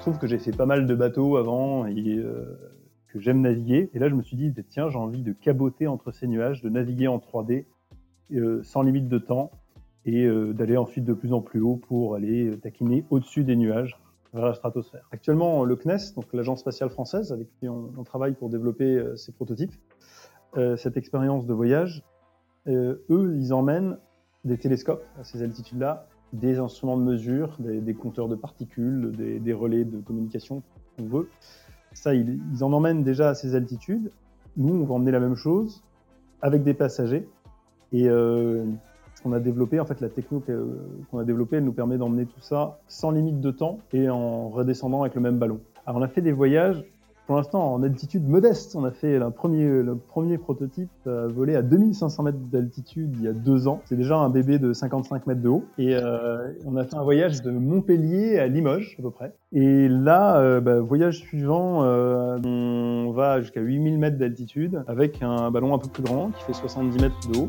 se trouve que j'ai fait pas mal de bateaux avant et euh, que j'aime naviguer. Et là, je me suis dit, tiens, j'ai envie de caboter entre ces nuages, de naviguer en 3D euh, sans limite de temps et euh, d'aller ensuite de plus en plus haut pour aller taquiner au-dessus des nuages vers la stratosphère. Actuellement, le CNES, donc l'agence spatiale française, avec qui on, travaille pour développer ces prototypes, cette expérience de voyage, eux, ils emmènent des télescopes à ces altitudes-là, des instruments de mesure, des, compteurs de particules, des, relais de communication, on veut. Ça, ils, en emmènent déjà à ces altitudes. Nous, on va emmener la même chose avec des passagers. Et euh, ce qu'on a développé, en fait, la techno qu'on a développée, elle nous permet d'emmener tout ça sans limite de temps et en redescendant avec le même ballon. Alors, on a fait des voyages pour l'instant en altitude modeste. On a fait le premier, le premier prototype euh, volé à 2500 mètres d'altitude il y a deux ans. C'est déjà un bébé de 55 mètres de haut. Et euh, on a fait un voyage de Montpellier à Limoges à peu près. Et là, euh, bah, voyage suivant, on va jusqu'à 8000 mètres d'altitude avec un ballon un peu plus grand qui fait 70 mètres de haut.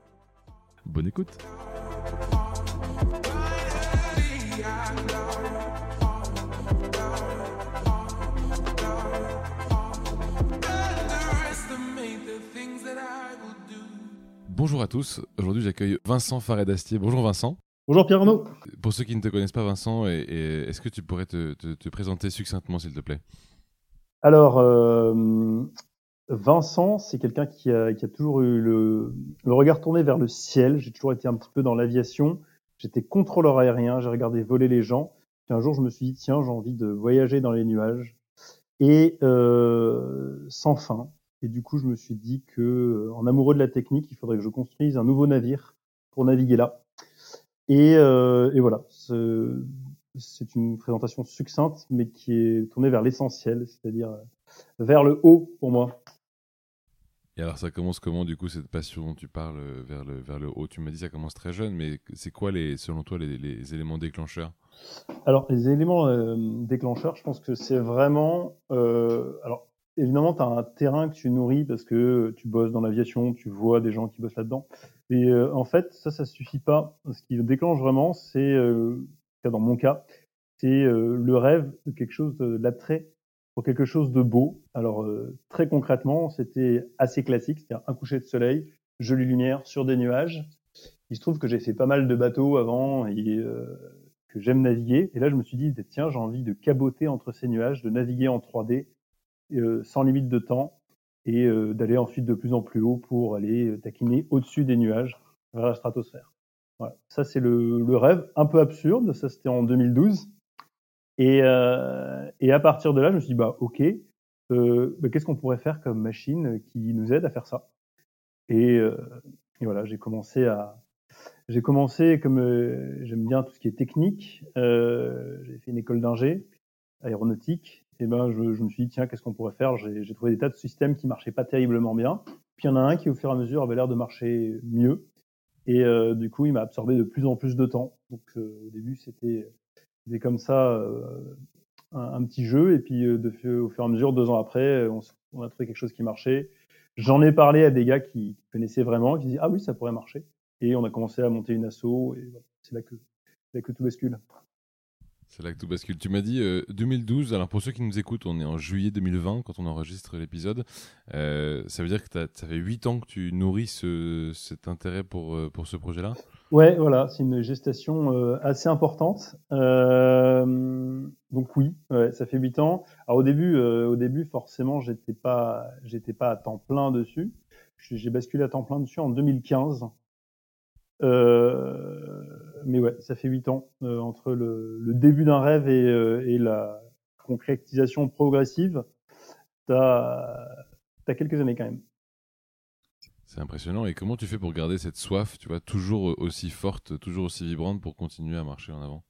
Bonne écoute Bonjour à tous, aujourd'hui j'accueille Vincent Faret-Dastier. Bonjour Vincent. Bonjour Pierre Arnaud. Pour ceux qui ne te connaissent pas Vincent, et, et est-ce que tu pourrais te, te, te présenter succinctement s'il te plaît? Alors, euh, Vincent, c'est quelqu'un qui a, qui a, toujours eu le, le, regard tourné vers le ciel. J'ai toujours été un petit peu dans l'aviation. J'étais contrôleur aérien, j'ai regardé voler les gens. Puis un jour, je me suis dit, tiens, j'ai envie de voyager dans les nuages. Et euh, sans fin. Et du coup, je me suis dit que, en amoureux de la technique, il faudrait que je construise un nouveau navire pour naviguer là. Et, euh, et voilà, c'est une présentation succincte, mais qui est tournée vers l'essentiel, c'est-à-dire vers le haut pour moi. Et alors, ça commence comment, du coup, cette passion dont tu parles vers le, vers le haut? Tu m'as dit ça commence très jeune, mais c'est quoi, les, selon toi, les, éléments déclencheurs? Alors, les éléments euh, déclencheurs, je pense que c'est vraiment. Euh, alors, évidemment, tu as un terrain que tu nourris parce que tu bosses dans l'aviation, tu vois des gens qui bossent là-dedans. Et euh, en fait, ça, ça suffit pas. Ce qui déclenche vraiment, c'est, euh, dans mon cas, c'est euh, le rêve de quelque chose, de l'attrait pour quelque chose de beau. Alors, euh, très concrètement, c'était assez classique, c'est-à-dire un coucher de soleil, jolie lumière sur des nuages. Il se trouve que j'ai fait pas mal de bateaux avant et euh, que j'aime naviguer. Et là, je me suis dit, tiens, j'ai envie de caboter entre ces nuages, de naviguer en 3D euh, sans limite de temps et euh, d'aller ensuite de plus en plus haut pour aller euh, taquiner au-dessus des nuages vers la stratosphère. Voilà. Ça, c'est le, le, rêve un peu absurde. Ça, c'était en 2012. Et, euh, et, à partir de là, je me suis dit, bah, OK, euh, bah, qu'est-ce qu'on pourrait faire comme machine qui nous aide à faire ça? Et, euh, et, voilà, j'ai commencé à. J'ai commencé, comme j'aime bien tout ce qui est technique, j'ai fait une école d'ingé, aéronautique, et ben je, je, me suis dit tiens qu'est-ce qu'on pourrait faire? J'ai trouvé des tas de systèmes qui marchaient pas terriblement bien. Puis il y en a un qui au fur et à mesure avait l'air de marcher mieux. Et euh, du coup il m'a absorbé de plus en plus de temps. Donc euh, au début c'était c'était comme ça euh, un, petit jeu et puis euh, de, au fur et à mesure deux ans après on, on a trouvé quelque chose qui marchait. J'en ai parlé à des gars qui connaissaient vraiment qui disaient ah oui ça pourrait marcher. Et on a commencé à monter une asso et voilà, c'est là que là que tout bascule c'est là que tout bascule. Tu m'as dit euh, 2012. Alors pour ceux qui nous écoutent, on est en juillet 2020 quand on enregistre l'épisode. Euh, ça veut dire que ça fait 8 ans que tu nourris ce, cet intérêt pour, euh, pour ce projet-là? Ouais, voilà, c'est une gestation euh, assez importante. Euh, donc oui, ouais, ça fait 8 ans. Alors au début, euh, au début forcément, j'étais pas, j'étais pas à temps plein dessus. J'ai basculé à temps plein dessus en 2015. Euh, mais ouais, ça fait huit ans euh, entre le, le, début d'un rêve et, euh, et, la concrétisation progressive. T'as as quelques années quand même. C'est impressionnant. Et comment tu fais pour garder cette soif, tu vois, toujours aussi forte, toujours aussi vibrante pour continuer à marcher en avant?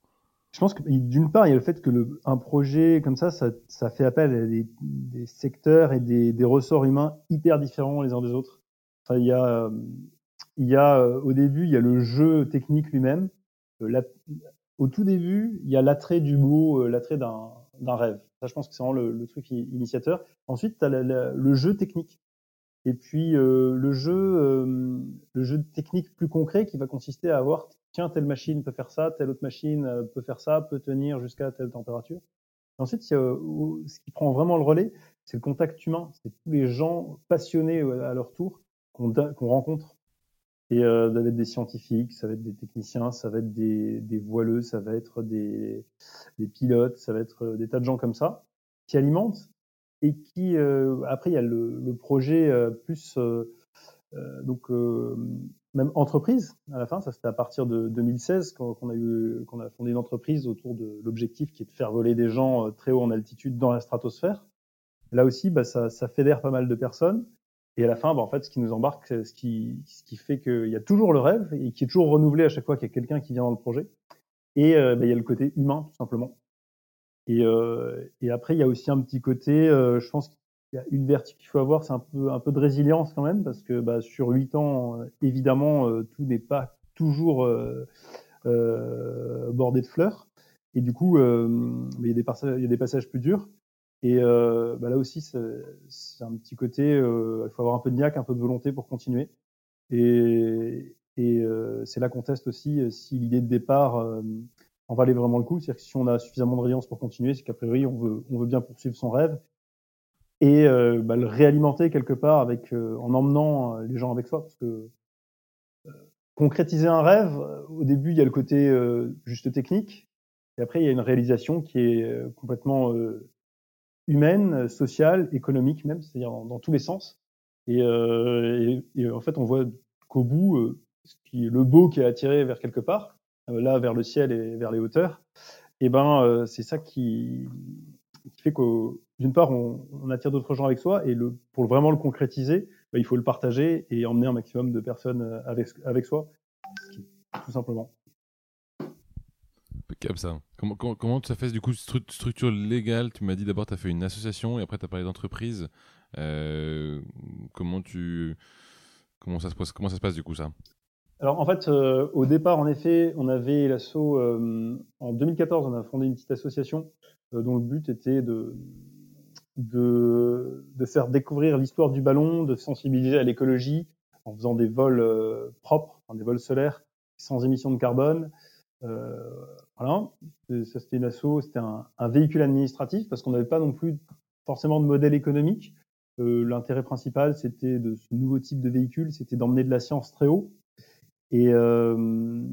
Je pense que d'une part, il y a le fait que le, un projet comme ça, ça, ça fait appel à des, des secteurs et des, des, ressorts humains hyper différents les uns des autres. Enfin, il y a, il y a au début, il y a le jeu technique lui-même. Euh, au tout début, il y a l'attrait du mot, euh, l'attrait d'un rêve. Ça, je pense que c'est vraiment le, le, truc initiateur. Ensuite, tu as le jeu technique et puis euh, le jeu, euh, le jeu technique plus concret qui va consister à avoir tiens telle machine peut faire ça, telle autre machine euh, peut faire ça, peut tenir jusqu'à telle température. Ensuite, ce qui prend vraiment le relais, c'est le contact humain, c'est tous les gens passionnés à leur tour qu'on rencontre. Et euh, ça va être des scientifiques, ça va être des techniciens, ça va être des, des voileux, ça va être des, des pilotes, ça va être des tas de gens comme ça qui alimentent et qui euh, après il y a le, le projet euh, plus euh, donc même entreprise à la fin, ça c'était à partir de 2016 qu'on a eu qu'on a fondé une entreprise autour de l'objectif qui est de faire voler des gens très haut en altitude dans la stratosphère. Là aussi, bah, ça, ça fédère pas mal de personnes. Et à la fin, bah, en fait, ce qui nous embarque, ce qui, ce qui fait qu'il y a toujours le rêve et qui est toujours renouvelé à chaque fois qu'il y a quelqu'un qui vient dans le projet. Et bah, il y a le côté humain, tout simplement. Et, euh, et après, il y a aussi un petit côté, euh, je pense qu'il y a une vertu qu'il faut avoir, c'est un peu, un peu de résilience quand même, parce que bah, sur huit ans, euh, évidemment, tout n'est pas toujours bordé de fleurs. Et du coup, il, y a des il y a des passages plus durs. Et euh, bah là aussi, c'est un petit côté, euh, il faut avoir un peu de niaque, un peu de volonté pour continuer. Et, et euh, c'est là qu'on teste aussi si l'idée de départ en valait vraiment le coup. C'est-à-dire que si on a suffisamment de résilience pour continuer, c'est qu'a priori on veut, on veut bien poursuivre son rêve et euh, bah, le réalimenter quelque part avec euh, en emmenant euh, les gens avec soi parce que concrétiser un rêve au début il y a le côté juste technique et après il y a une réalisation qui est complètement humaine sociale économique même c'est-à-dire dans, tous les sens et, et, et, en fait on voit qu'au bout ce qui est le beau qui est attiré vers quelque part euh, là vers le ciel et vers les hauteurs, et eh ben euh, c'est ça qui, qui fait que d'une part on, on attire d'autres gens avec soi et le, pour vraiment le concrétiser, bah, il faut le partager et emmener un maximum de personnes euh, avec, avec soi, tout simplement. Impeccable ça. Comment, comment, comment ça fait du coup structure légale? Tu m'as dit d'abord tu as fait une association et après tu as parlé d'entreprise. Euh, comment tu comment ça se passe comment ça se passe du coup ça? Alors en fait, euh, au départ, en effet, on avait l'assaut euh, en 2014, on a fondé une petite association euh, dont le but était de, de, de faire découvrir l'histoire du ballon, de sensibiliser à l'écologie en faisant des vols propres, des vols solaires sans émission de carbone. Voilà, ça c'était une asso, c'était un, véhicule administratif parce qu'on n'avait pas non plus forcément de modèle économique. L'intérêt principal, c'était de ce nouveau type de véhicule, c'était d'emmener de la science très haut et euh,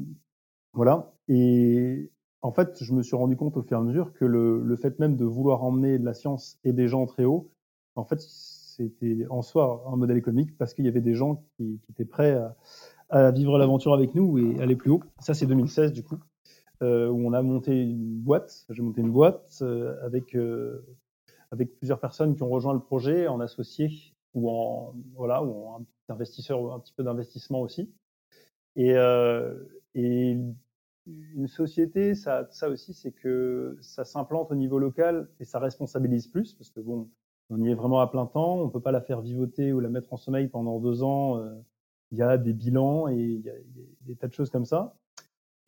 voilà. Et en fait, je me suis rendu compte au fur et à mesure que le, le fait même de vouloir emmener de la science et des gens très haut, en fait, c'était en soi un modèle économique parce qu'il y avait des gens qui, étaient prêts à, vivre l'aventure avec nous et aller plus haut. Ça, c'est 2016 du coup, euh, où on a monté une boîte. J'ai monté une boîte euh, avec euh, avec plusieurs personnes qui ont rejoint le projet en associé ou en voilà ou en investisseur un petit peu d'investissement aussi. Et, euh, et une société, ça, ça aussi, c'est que ça s'implante au niveau local et ça responsabilise plus parce que bon, on y est vraiment à plein temps, on peut pas la faire vivoter ou la mettre en sommeil pendant deux ans. Euh, il y a des bilans et il y, a, des tas de choses comme ça.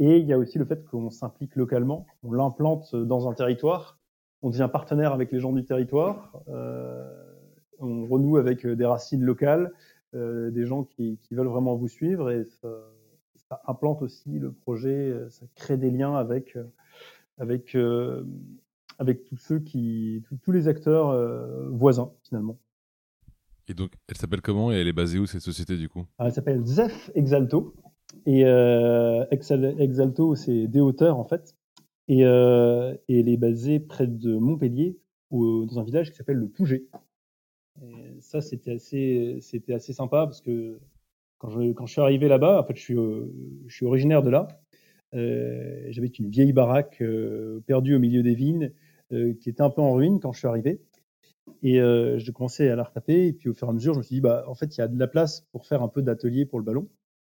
Et il y a aussi le fait qu'on s'implique localement, on l'implante dans un territoire, on devient partenaire avec les gens du territoire, euh, on renoue avec des racines locales, euh, des gens qui, qui, veulent vraiment vous suivre et ça, ça, implante aussi le projet, ça crée des liens avec euh, avec euh, avec tous ceux qui tous les acteurs voisins finalement. Et donc, elle s'appelle comment et elle est basée où cette société du coup? Elle s'appelle Zef Exalto. Et euh, Exalto, c'est des hauteurs en fait. Et, euh, et, elle est basée près de Montpellier, où, dans un village qui s'appelle le Pouget. Et ça, c'était assez, c'était assez sympa parce que quand je, quand je suis arrivé là-bas, en fait, je suis, euh, je suis originaire de là. Euh, J'avais une vieille baraque euh, perdue au milieu des vignes, euh, qui était un peu en ruine quand je suis arrivé. Et j'ai commencé à la retaper. Et puis au fur et à mesure, je me suis dit, bah, en fait, il y a de la place pour faire un peu d'atelier pour le ballon.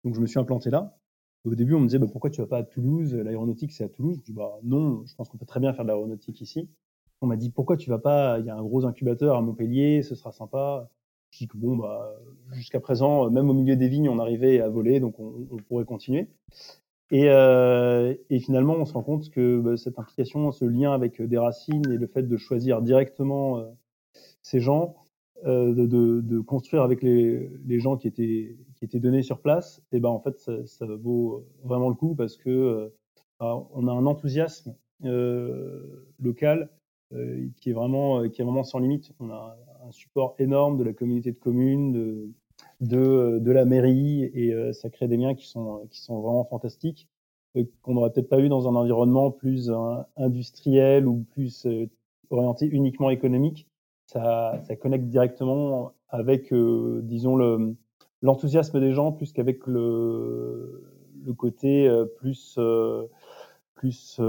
Donc je me suis implanté là. Au début, on me disait, bah, pourquoi tu vas pas à Toulouse? L'aéronautique, c'est à Toulouse. Je dis, bah, non, je pense qu'on peut très bien faire de l'aéronautique ici. On m'a dit, pourquoi tu vas pas? Il y a un gros incubateur à Montpellier, ce sera sympa. Je dis que bon, bah, jusqu'à présent, même au milieu des vignes, on arrivait à voler, donc on, pourrait continuer. Et, euh, et, finalement, on se rend compte que bah, cette implication, ce lien avec des racines et le fait de choisir directement euh, ces gens, euh, de, de, de, construire avec les, gens qui étaient, qui étaient donnés sur place, et ben en fait, ça, ça vaut vraiment le coup parce que euh, on a un enthousiasme euh, local qui est vraiment qui est vraiment sans limite. On a un support énorme de la communauté de communes, de, de, de la mairie et euh, ça crée des liens qui sont, qui sont vraiment fantastiques euh, qu'on n'aurait peut-être pas eu dans un environnement plus euh, industriel ou plus orienté uniquement économique. Ça, ça connecte directement avec, disons, le, l'enthousiasme des gens plus qu'avec le, le côté plus, plus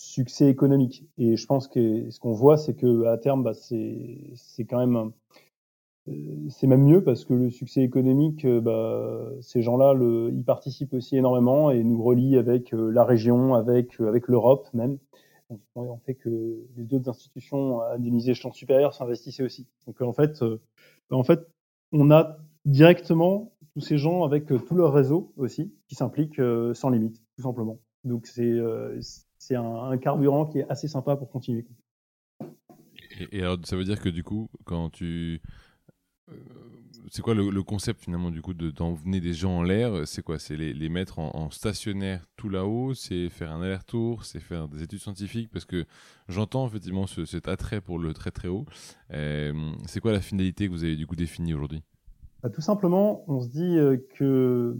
succès économique. Et je pense que ce qu'on voit, c'est que à terme, bah, c'est, quand même euh, c'est même mieux parce que le succès économique, euh, bah, ces gens-là, y participent aussi énormément et nous relient avec euh, la région, avec, avec l'Europe même. On fait que les autres institutions à des échelons supérieurs s'investissaient aussi. Donc en fait, en fait, on a directement tous ces gens avec tout leur réseau aussi qui s'impliquent sans limite, tout simplement. Donc c'est c'est un, carburant qui est assez sympa pour continuer. Et, alors ça veut dire que du coup, quand tu euh, c'est quoi le, concept finalement du coup d'emmener des gens en l'air C'est quoi? C'est les, mettre en, stationnaire tout là-haut C'est faire un aller-retour C'est faire des études scientifiques? Parce que j'entends effectivement cet attrait pour le très très haut. Euh, c'est quoi la finalité que vous avez du coup définie aujourd'hui? Bah, Tout simplement, on se dit euh, que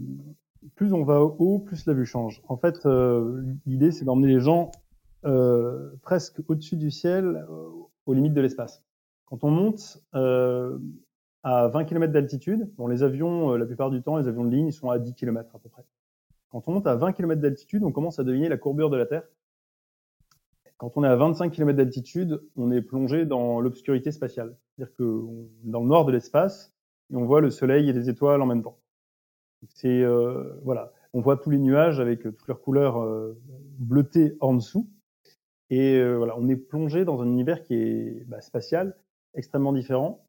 plus on va haut, plus la vue change. En fait, l'idée c'est d'emmener les gens presque au-dessus du ciel, aux limites de l'espace. Quand on monte, à 20 km d'altitude. Bon, les avions, euh, la plupart du temps, les avions de ligne, ils sont à 10 km à peu près. Quand on monte à 20 km d'altitude, on commence à deviner la courbure de la Terre. Quand on est à 25 km d'altitude, on est plongé dans l'obscurité spatiale. C'est-à-dire que dans le noir de l'espace, et on voit le soleil et les étoiles en même temps. C'est euh, voilà, on voit tous les nuages avec toutes leurs couleurs euh, bleutées en dessous. Et euh, voilà, on est plongé dans un univers qui est bah, spatial, extrêmement différent,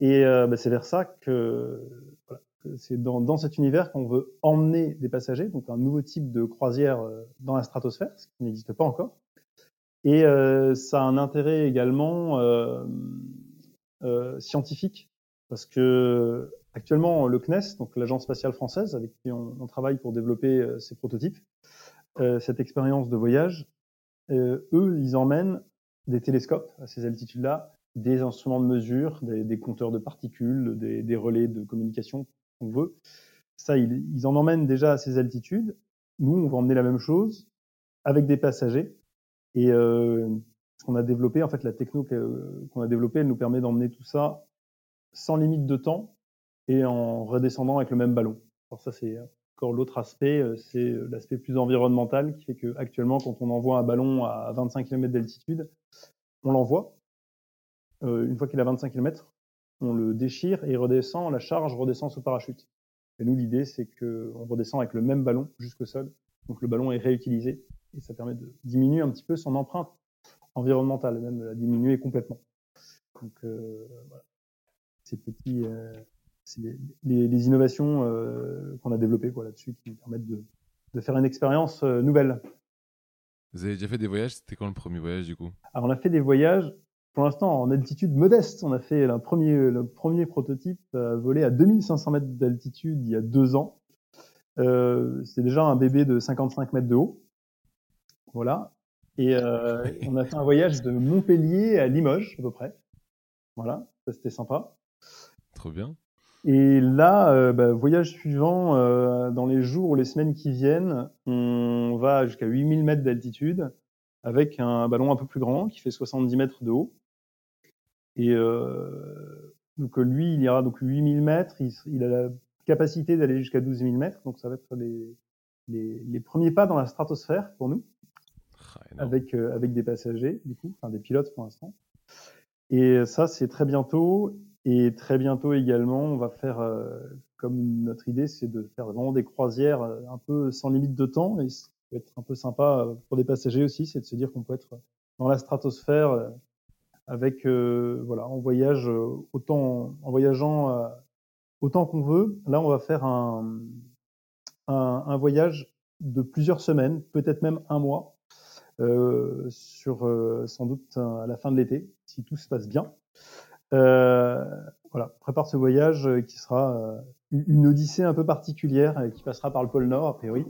et euh, bah, c'est vers ça que, voilà, c'est dans, dans, cet univers qu'on veut emmener des passagers, donc un nouveau type de croisière euh, dans la stratosphère, ce qui n'existe pas encore. Et euh, ça a un intérêt également euh, euh, scientifique, parce que actuellement le CNES, donc l'agence spatiale française, avec qui on, travaille pour développer euh, ces prototypes, cette expérience de voyage, eux, ils emmènent des télescopes à ces altitudes-là des instruments de mesure, des, des compteurs de particules, des, des, relais de communication qu'on veut. Ça, ils, ils, en emmènent déjà à ces altitudes. Nous, on va emmener la même chose avec des passagers. Et euh, ce qu'on a développé, en fait, la techno qu'on a développée, elle nous permet d'emmener tout ça sans limite de temps et en redescendant avec le même ballon. Alors ça, c'est encore l'autre aspect, euh, c'est l'aspect plus environnemental qui fait que actuellement, quand on envoie un ballon à 25 km d'altitude, on l'envoie, euh, une fois qu'il a 25 km, on le déchire et redescend, la charge redescend sous parachute. Et nous, l'idée, c'est qu'on redescend avec le même ballon jusqu'au sol. Donc le ballon est réutilisé et ça permet de diminuer un petit peu son empreinte environnementale, même de la diminuer complètement. Donc euh, voilà. Ces petits, euh, les, les, les, innovations euh, qu'on a développées quoi, là-dessus qui permettent de, de faire une expérience euh, nouvelle. Vous avez déjà fait des voyages? C'était quand le premier voyage du coup? Alors on a fait des voyages pour l'instant en altitude modeste. On a fait le premier, le premier prototype euh, volé à 2500 mètres d'altitude il y a deux ans. Euh, c'est déjà un bébé de 55 mètres de haut. Voilà. Et euh, on a fait un voyage de Montpellier à Limoges, à peu près. Voilà, ça c'était sympa. Trop bien. Et là, euh, bah, voyage suivant, euh, dans les jours ou les semaines qui viennent, on va jusqu'à 8000 mètres d'altitude avec un ballon un peu plus grand qui fait 70 mètres de haut. Et euh, donc lui, il ira donc 8000 mètres. Il, il, a la capacité d'aller jusqu'à 12 000 mètres. Donc ça va être les, les, les premiers pas dans la stratosphère pour nous, ah, avec euh, avec des passagers du coup, enfin des pilotes pour l'instant. Et ça, c'est très bientôt. Et très bientôt également, on va faire, euh, comme notre idée, c'est de faire vraiment des croisières euh, un peu sans limite de temps. Et qui peut être un peu sympa euh, pour des passagers aussi, c'est de se dire qu'on peut être dans la stratosphère avec, voilà, en voyage autant, en voyageant autant qu'on veut. Là, on va faire un, un, un voyage de plusieurs semaines, peut-être même un mois, euh, sur sans doute à la fin de l'été, si tout se passe bien. Euh, voilà, prépare ce voyage euh, qui sera euh, une odyssée un peu particulière qui passera par le pôle Nord a priori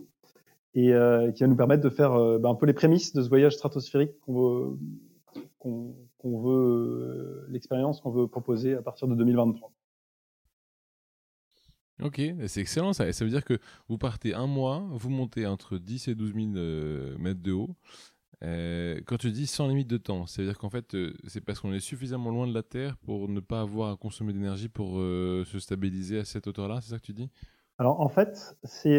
et qui va nous permettre de faire ben, un peu les prémices de ce voyage stratosphérique qu'on veut, veut l'expérience qu'on veut proposer à partir de 2023. Ok, c'est excellent ça. Ça veut dire que vous partez un mois, vous montez entre 10 et 12 000 mètres de haut, euh, quand tu dis sans limite de temps, c'est-à-dire qu'en fait, euh, c'est parce qu'on est suffisamment loin de la Terre pour ne pas avoir à consommer d'énergie pour euh, se stabiliser à cette hauteur-là, c'est ça que tu dis? Alors en fait, c'est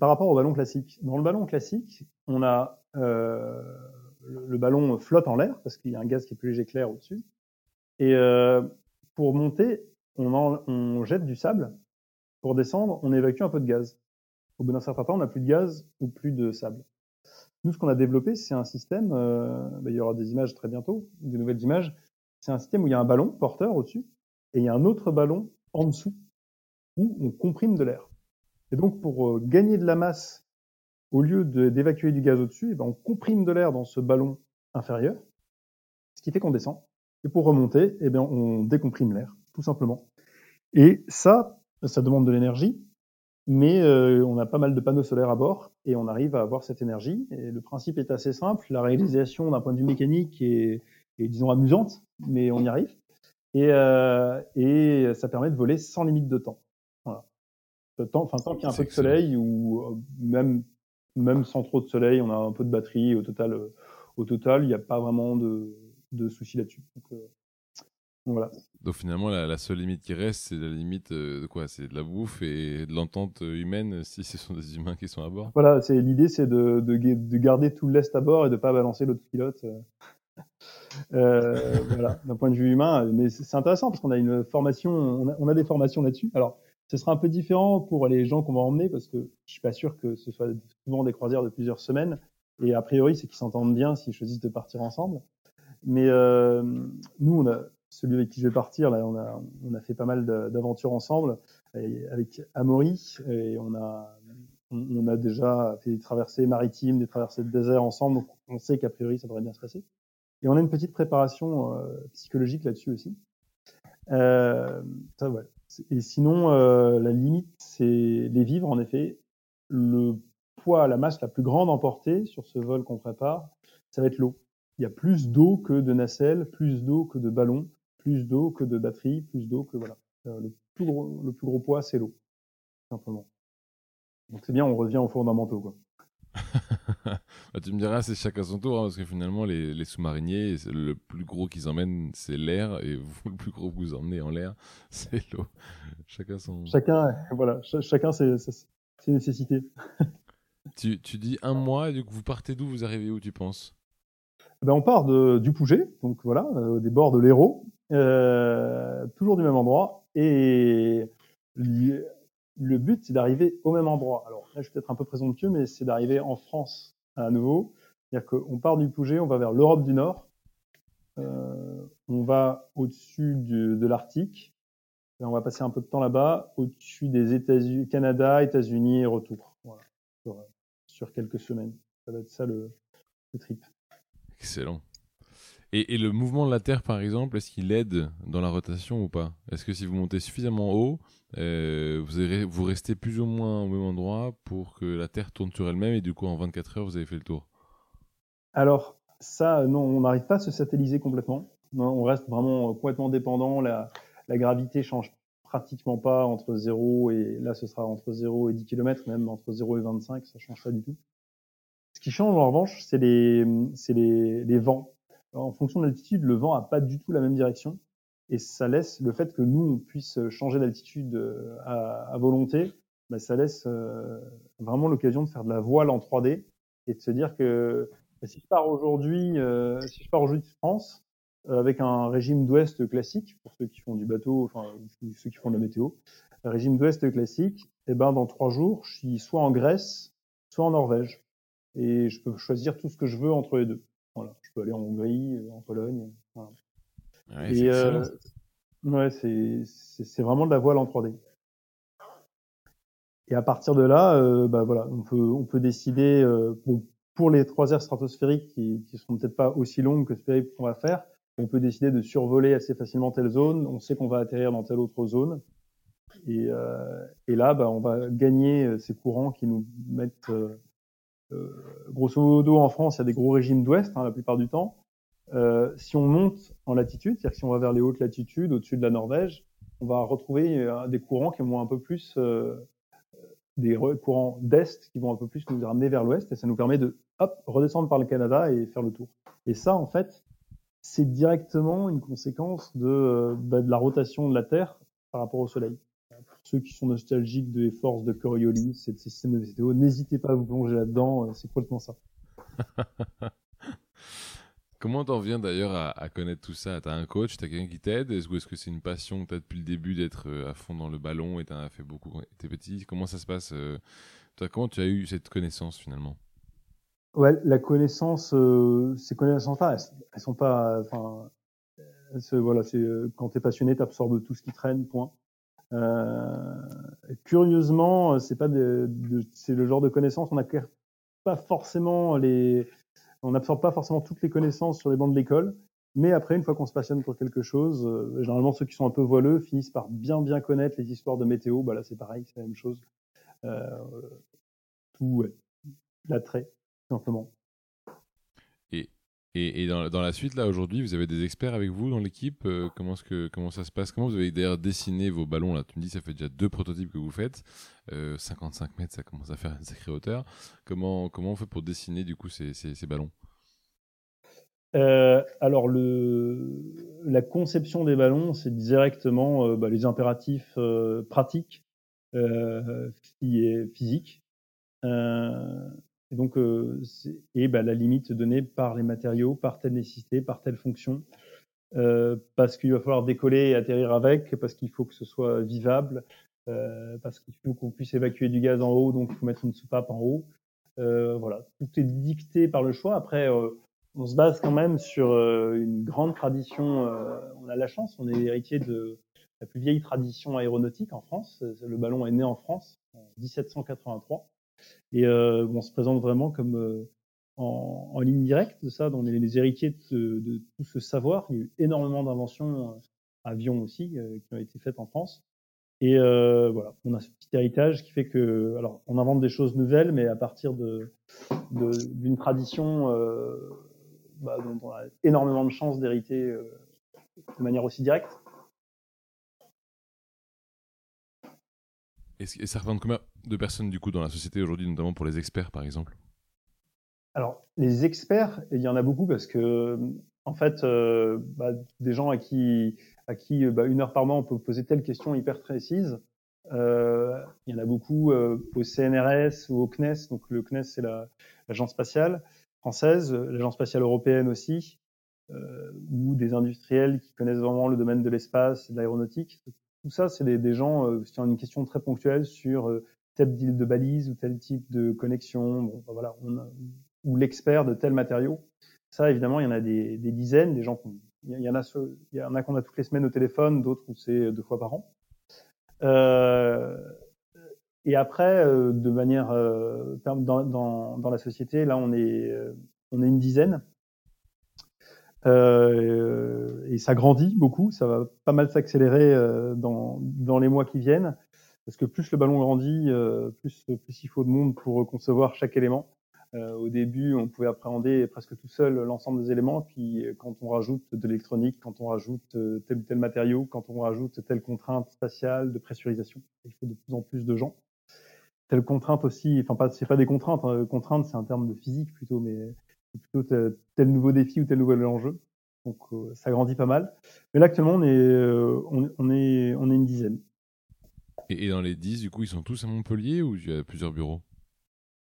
par rapport au ballon classique. Dans le ballon classique, on a le, ballon flotte en l'air parce qu'il y a un gaz qui est plus léger que l'air au-dessus. Et pour monter, on, on jette du sable. Pour descendre, on évacue un peu de gaz. Au bout d'un certain temps, on n'a plus de gaz ou plus de sable. Nous, ce qu'on a développé, c'est un système, euh, bah, il y aura des images très bientôt, des nouvelles images, c'est un système où il y a un ballon porteur au-dessus, et il y a un autre ballon en dessous, où on comprime de l'air. Et donc, pour euh, gagner de la masse, au lieu d'évacuer du gaz au-dessus, eh ben, on comprime de l'air dans ce ballon inférieur, ce qui fait qu'on descend. Et pour remonter, eh bien, on décomprime l'air, tout simplement. Et ça, ça demande de l'énergie, mais euh, on a pas mal de panneaux solaires à bord et on arrive à avoir cette énergie. Et le principe est assez simple. La réalisation d'un point de vue mécanique est, disons, amusante, mais on y arrive. Et, euh, et, ça permet de voler sans limite de temps. Voilà. Tant, enfin, tant qu'il y a un peu de soleil ou euh, même, même sans trop de soleil, on a un peu de batterie. Au total, au total, il n'y a pas vraiment de, de soucis là-dessus. Donc, donc finalement, la, seule limite qui reste, c'est la limite euh, de quoi? C'est de la bouffe et de l'entente humaine si ce sont des humains qui sont à bord? Voilà, c'est l'idée, c'est de, de, garder tout l'est à bord et de pas balancer l'autre pilote. Euh, euh voilà, d'un point de vue humain. Mais c'est intéressant parce qu'on a une formation, on a, on a des formations là-dessus. Alors, ce sera un peu différent pour les gens qu'on va emmener parce que je suis pas sûr que ce soit souvent des croisières de plusieurs semaines. Et a priori, c'est qu'ils s'entendent bien s'ils choisissent de partir ensemble. Mais euh, nous, on a, celui avec qui je vais partir, là, on a, on a fait pas mal d'aventures ensemble avec Amaury et on a, on a déjà fait des traversées maritimes, des traversées de désert ensemble, donc on sait qu'a priori ça devrait bien se passer. Et on a une petite préparation euh, psychologique là-dessus aussi. Euh, ça, ouais. Et sinon, euh, la limite, c'est les vivres, en effet. Le poids, la masse la plus grande emportée sur ce vol qu'on prépare, ça va être l'eau. Il y a plus d'eau que de nacelles, plus d'eau que de ballons plus d'eau que de batterie, plus d'eau que voilà. Euh, le plus gros, le plus gros poids, c'est l'eau, simplement. Donc c'est bien, on revient aux fondamentaux, quoi. bah, tu me diras, c'est chacun son tour, hein, parce que finalement, les, les sous-mariniers, le plus gros qu'ils emmènent, c'est l'air, et vous, le plus gros que vous emmenez en l'air, c'est l'eau. Chacun son. Chacun, voilà, chacun ses, ses nécessités. tu, tu dis un mois, et du coup, vous partez d'où Vous arrivez où, tu penses? Ben, On part de, du Pouget, donc voilà, euh, des bords de l'Hérault, euh, toujours du même endroit. Et le but, c'est d'arriver au même endroit. Alors là, je suis peut-être un peu présomptueux, mais c'est d'arriver en France à nouveau. C'est-à-dire qu'on part du Pouget, on va vers l'Europe du Nord, euh, on va au-dessus de l'Arctique, et on va passer un peu de temps là-bas, au-dessus des États-Unis, Canada, États-Unis et retour. Voilà, sur, quelques semaines. Ça va être ça le trip. Excellent. Et, le mouvement de la Terre, par exemple, est-ce qu'il aide dans la rotation ou pas? Est-ce que si vous montez suffisamment haut, euh, vous, restez plus ou moins au même endroit pour que la Terre tourne sur elle-même et du coup, en 24 heures, vous avez fait le tour? Alors, ça, non, on n'arrive pas à se satelliser complètement. on reste vraiment complètement dépendant. La, la gravité change pratiquement pas entre 0 et là, ce sera entre 0 et 10 km, même entre 0 et 25, ça change pas du tout. Ce qui change en revanche, c'est les vents en fonction de l'altitude, le vent a pas du tout la même direction. Et ça laisse le fait que nous, on puisse changer d'altitude euh, à, volonté, bah, ça laisse euh, vraiment l'occasion de faire de la voile en 3D et de se dire que bah, si je pars aujourd'hui, euh, si je pars aujourd'hui de France, avec un régime d'ouest classique, pour ceux qui font du bateau, enfin ceux qui font de la météo, un régime d'ouest classique, et eh ben dans trois jours, je suis soit en Grèce, soit en Norvège, et je peux choisir tout ce que je veux entre les deux. Peux aller en Hongrie, en Pologne. Voilà. Ouais, et euh, ouais, c'est vraiment de la voile en 3D. Et à partir de là, euh, bah voilà, on peut on peut décider euh, bon, pour les trois aires stratosphériques qui qui seront peut-être pas aussi longues que ce qu'on va faire, on peut décider de survoler assez facilement telle zone. On sait qu'on va atterrir dans telle autre zone. Et, euh, et là, bah, on va gagner euh, ces courants qui nous mettent, euh, euh, grosso modo, en France, il y a des gros régimes d'ouest hein, la plupart du temps. Euh, si on monte en latitude, c'est-à-dire si on va vers les hautes latitudes, au-dessus de la Norvège, on va retrouver des courants qui vont un peu plus, des courants d'est qui vont un peu plus nous ramener vers l'ouest, et ça nous permet de hop redescendre par le Canada et faire le tour. Et ça, en fait, c'est directement une conséquence de, bah, de la rotation de la Terre par rapport au Soleil ceux qui sont nostalgiques des forces de Coriolis et de ces systèmes de météo, n'hésitez pas à vous plonger là-dedans, euh, c'est complètement ça. Comment t'en viens d'ailleurs à, connaître tout ça? T'as un coach, t'as quelqu'un qui t'aide? Ou est-ce que c'est une passion que t'as depuis le début d'être euh, à fond dans le ballon et t'en as fait beaucoup quand t'étais petit? Comment ça se passe euh, comment tu as eu cette connaissance finalement? Ouais, la connaissance, ces connaissances-là, elles, sont pas, enfin, voilà, c'est quand t'es passionné, t'absorbes tout ce qui traîne, point. Euh, curieusement, c'est pas de, c'est le genre de connaissances on n'acquiert pas forcément les, on n'absorbe pas forcément toutes les connaissances sur les bancs de l'école. Mais après, une fois qu'on se passionne pour quelque chose, euh, généralement ceux qui sont un peu voileux finissent par bien bien connaître les histoires de météo. Bah là, c'est pareil, c'est la même chose. Euh, tout, ouais, l'attrait, simplement. Et, dans, la suite, là, aujourd'hui, vous avez des experts avec vous dans l'équipe euh, comment, ça se passe? Comment vous avez d'ailleurs dessiné vos ballons là? Tu me dis, ça fait déjà deux prototypes que vous faites. 55 euh, mètres, ça commence à faire une sacrée hauteur. Comment, on fait pour dessiner du coup ces, ballons? Euh, alors la conception des ballons, c'est directement bah, les impératifs pratiques qui est physique. Et donc, euh, et bah, la limite donnée par les matériaux, par telle nécessité, par telle fonction, euh, parce qu'il va falloir décoller et atterrir avec, parce qu'il faut que ce soit vivable, euh, parce qu'il faut qu'on puisse évacuer du gaz en haut, donc il faut mettre une soupape en haut. Euh, voilà, tout est dicté par le choix. Après, euh, on se base quand même sur euh, une grande tradition. on a la chance, on est héritier de la plus vieille tradition aéronautique en France. Le ballon est né en France en 1783. Et euh, on se présente vraiment comme euh, en, en, ligne directe de ça. On est les héritiers de, de, tout ce savoir. Il y a eu énormément d'inventions, euh, avions aussi, qui ont été faites en France. Et euh, voilà, on a ce petit héritage qui fait que, alors, on invente des choses nouvelles, mais à partir de d'une tradition euh, bah, dont on a énormément de chances d'hériter euh, de manière aussi directe. Et, ça représente combien de personnes du coup dans la société aujourd'hui, notamment pour les experts par exemple? Alors, les experts, il y en a beaucoup parce que, en fait, euh, bah, des gens à qui, à qui bah, une heure par mois on peut poser telle question hyper précise, euh, il y en a beaucoup euh, au CNRS ou au CNES. Donc le CNES, c'est l'agence spatiale française, l'agence spatiale européenne aussi, euh, ou des industriels qui connaissent vraiment le domaine de l'espace de l'aéronautique. Tout ça, c'est des, gens euh, qui ont une question très ponctuelle sur euh, tel type de balise ou tel type de connexion, bon, voilà, on ou l'expert de tel matériau. Ça, évidemment, il y en a des, des dizaines, des gens il y en a, il y en a qu'on a toutes les semaines au téléphone, d'autres où c'est deux fois par an. Euh, et après, euh, de manière euh, dans, dans, dans, la société, là, on est, on est une dizaine. Euh, et ça grandit beaucoup, ça va pas mal s'accélérer euh, dans, dans les mois qui viennent, parce que plus le ballon grandit, euh, plus, plus il faut de monde pour concevoir chaque élément. Au début, on pouvait appréhender presque tout seul l'ensemble des éléments, puis quand on rajoute de l'électronique, quand on rajoute tel ou tel matériau, quand on rajoute telle contrainte spatiale de pressurisation, il faut de plus en plus de gens. Telle contrainte aussi, enfin pas, c'est pas des contraintes, hein, contraintes c'est un terme de physique plutôt, mais plutôt tel, nouveau défi ou tel nouvel enjeu. Donc euh, ça grandit pas mal. Mais là actuellement on est, euh, on, est, on est une dizaine. Et, dans les 10, du coup, ils sont tous à Montpellier ou il y a plusieurs bureaux?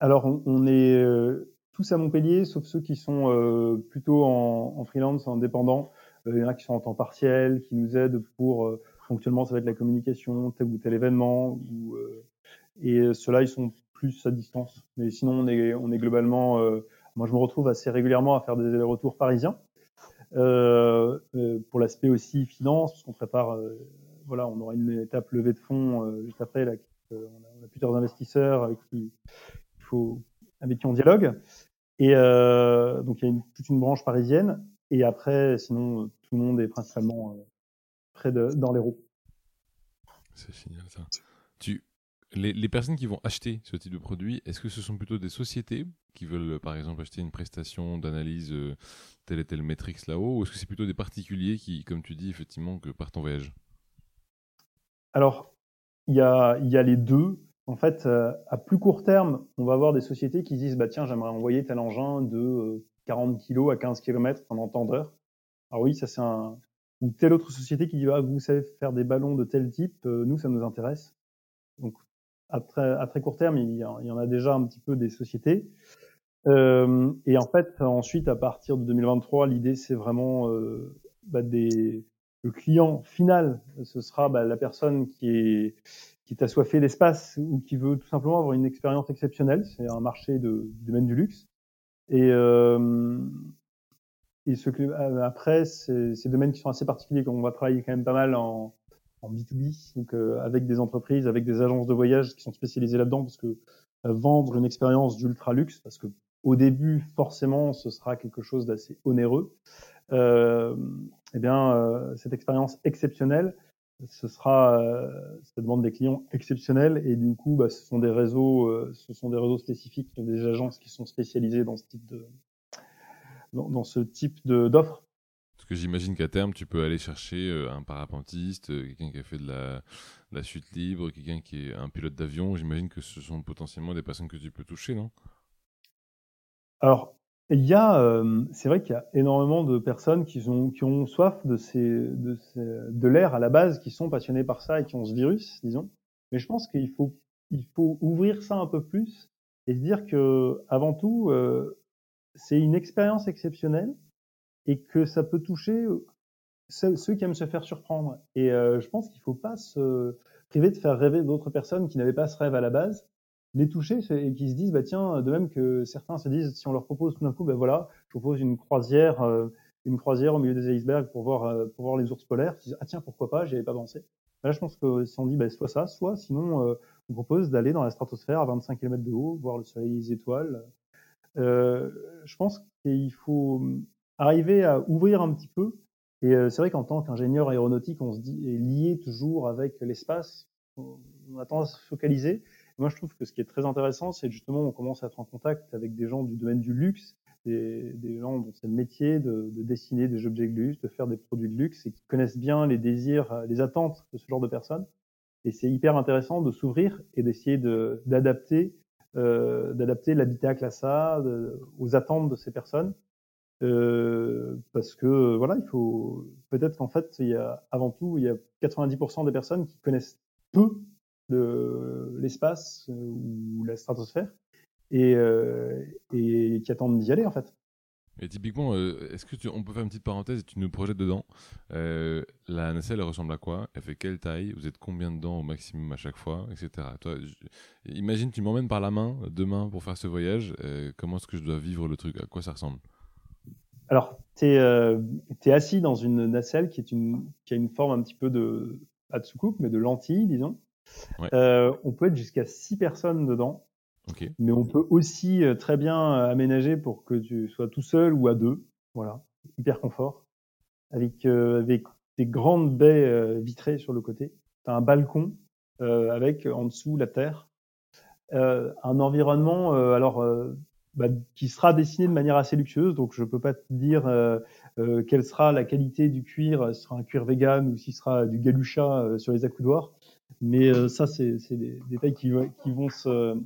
Alors on, est euh, tous à Montpellier, sauf ceux qui sont plutôt en, freelance, en indépendant. il y en a qui sont en temps partiel, qui nous aident pour ponctuellement ça va être la communication, tel ou tel événement, ou, et ceux-là ils sont plus à distance. Mais sinon on est on est globalement, moi je me retrouve assez régulièrement à faire des allers-retours parisiens. Euh, pour l'aspect aussi finance, parce qu'on prépare, voilà, on aura une étape levée de fonds juste après. Là, on, a, plusieurs investisseurs avec qui, il faut, avec qui on dialogue. Et euh, donc il y a une, toute une branche parisienne. Et après, sinon, tout le monde est principalement euh, près de, dans les roues. C'est génial ça. Tu, les, personnes qui vont acheter ce type de produit, est-ce que ce sont plutôt des sociétés qui veulent, par exemple, acheter une prestation d'analyse euh, telle et telle métrique là-haut, ou est-ce que c'est plutôt des particuliers qui, comme tu dis, effectivement, que partent en voyage? Alors, il y a, y a les deux. En fait, euh, à plus court terme, on va avoir des sociétés qui disent bah tiens, j'aimerais envoyer tel engin de 40 euh, kg à 15 km en entendeur. Alors oui, ça c'est un ou telle autre société qui dit ah, vous savez faire des ballons de tel type, nous ça nous intéresse. Donc à très, à très court terme, il y, en a déjà un petit peu des sociétés. Euh, et en fait, ensuite, à partir de 2023, l'idée c'est vraiment bah, des le client final, ce sera bah, la personne qui est qui est assoiffée d'espace ou qui veut tout simplement avoir une expérience exceptionnelle. C'est un marché de, du domaine du luxe. Et, euh, et ce euh, après, c'est des domaines qui sont assez particuliers. On va travailler quand même pas mal en, en B2B, donc euh, avec des entreprises, avec des agences de voyage qui sont spécialisées là-dedans, parce que euh, vendre une expérience d'ultra luxe, parce que au début, forcément, ce sera quelque chose d'assez onéreux. Euh, eh bien, euh, cette expérience exceptionnelle, ce sera, euh, ça demande des clients exceptionnels et du coup, bah, ce sont des réseaux, euh, ce sont des réseaux spécifiques, des agences qui sont spécialisées dans ce type de, dans, dans ce type d'offres. Que j'imagine qu'à terme, tu peux aller chercher un parapentiste, quelqu'un qui a fait de la, de chute libre, quelqu'un qui est un pilote d'avion. J'imagine que ce sont potentiellement des personnes que tu peux toucher, non? Alors, il y a, euh, c'est vrai qu'il y a énormément de personnes qui ont, qui ont soif de, ces, de, de l'air à la base, qui sont passionnés par ça et qui ont ce virus, disons. Mais je pense qu'il faut, il faut ouvrir ça un peu plus et se dire que, avant tout, euh, c'est une expérience exceptionnelle et que ça peut toucher ceux, qui aiment se faire surprendre. Et euh, je pense qu'il faut pas se priver de faire rêver d'autres personnes qui n'avaient pas ce rêve à la base. Les toucher et qui se disent bah tiens de même que certains se disent si on leur propose tout d'un coup ben voilà je propose une croisière euh, une croisière au milieu des icebergs pour voir euh, pour voir les ours polaires ils disent ah tiens pourquoi pas j'y avais pas pensé. Là je pense que si on dit bah, soit ça soit sinon euh, on propose d'aller dans la stratosphère à 25 km de haut voir le soleil et les étoiles. Je pense qu'il faut arriver à ouvrir un petit peu et c'est vrai qu'en tant qu'ingénieur aéronautique on se dit est lié toujours avec l'espace on a tendance à se focaliser moi, je trouve que ce qui est très intéressant, c'est justement on commence à être en contact avec des gens du domaine du luxe, des, gens dont c'est le métier de, de, dessiner des objets de luxe, de faire des produits de luxe et qui connaissent bien les désirs, les attentes de ce genre de personnes. Et c'est hyper intéressant de s'ouvrir et d'essayer d'adapter euh, d'adapter l'habitacle à ça, aux attentes de ces personnes. Euh, parce que voilà, il faut peut-être qu'en fait, il y a avant tout, il y a 90% des personnes qui connaissent peu l'espace euh, ou la stratosphère et, euh, et qui attendent d'y aller en fait. Et typiquement, est-ce que tu, on peut faire une petite parenthèse et tu nous projettes dedans La nacelle, elle ressemble à quoi? Elle fait quelle taille? Vous êtes combien dedans au maximum à chaque fois, etc. Toi, imagine, tu m'emmènes par la main demain pour faire ce voyage. comment est-ce que je dois vivre le truc? À quoi ça ressemble? Alors, tu es, assis dans une nacelle qui, est une, qui a une forme un petit peu de, pas de soucoupe, mais de lentille, disons. Euh, on peut être jusqu'à 6 personnes dedans. Mais on peut aussi euh, très bien euh, aménager pour que tu sois tout seul ou à deux. Voilà, hyper confort. Avec, avec des grandes baies vitrées sur le côté. Tu as un balcon avec en dessous la terre. un environnement alors bah, qui sera dessiné de manière assez luxueuse. Donc je peux pas te dire quelle sera la qualité du cuir, si ce sera un cuir vegan ou si ce sera du galucha sur les accoudoirs. Mais euh, ça, c'est des détails qui, qui vont se,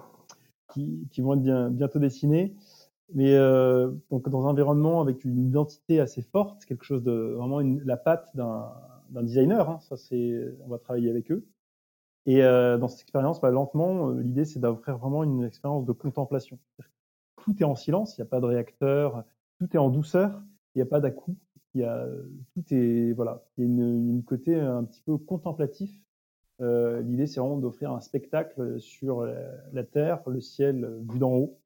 qui, qui, vont être bien, bientôt dessinés. Mais euh, donc dans un environnement avec une identité assez forte, quelque chose de vraiment une, la patte d'un designer. Hein, ça, c'est, on va travailler avec eux. Et euh, dans cette expérience, bah, lentement, euh, l'idée c'est d'offrir vraiment une expérience de contemplation. Tout est en silence, il n'y a pas de réacteur, tout est en douceur, il n'y a pas d'à-coup. il y a tout est voilà, il y a une, une côté un petit peu contemplatif. Euh, L'idée, c'est vraiment d'offrir un spectacle sur la, Terre, le ciel vu d'en haut,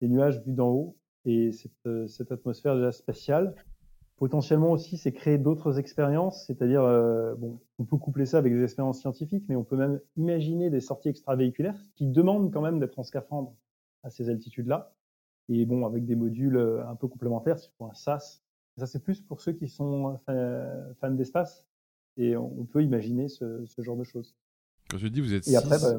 les nuages vus d'en haut, et cette, cette atmosphère déjà spatiale. Potentiellement aussi, c'est créer d'autres expériences, c'est-à-dire, euh, bon, on peut coupler ça avec des expériences scientifiques, mais on peut même imaginer des sorties extravéhiculaires qui demandent quand même d'être en scaphandre à ces altitudes-là. Et bon, avec des modules euh, un peu complémentaires, c'est pour un SAS. Ça, c'est plus pour ceux qui sont euh, fans d'espace. Et on peut imaginer ce, ce, genre de choses. Quand tu dis vous êtes Et après, bah,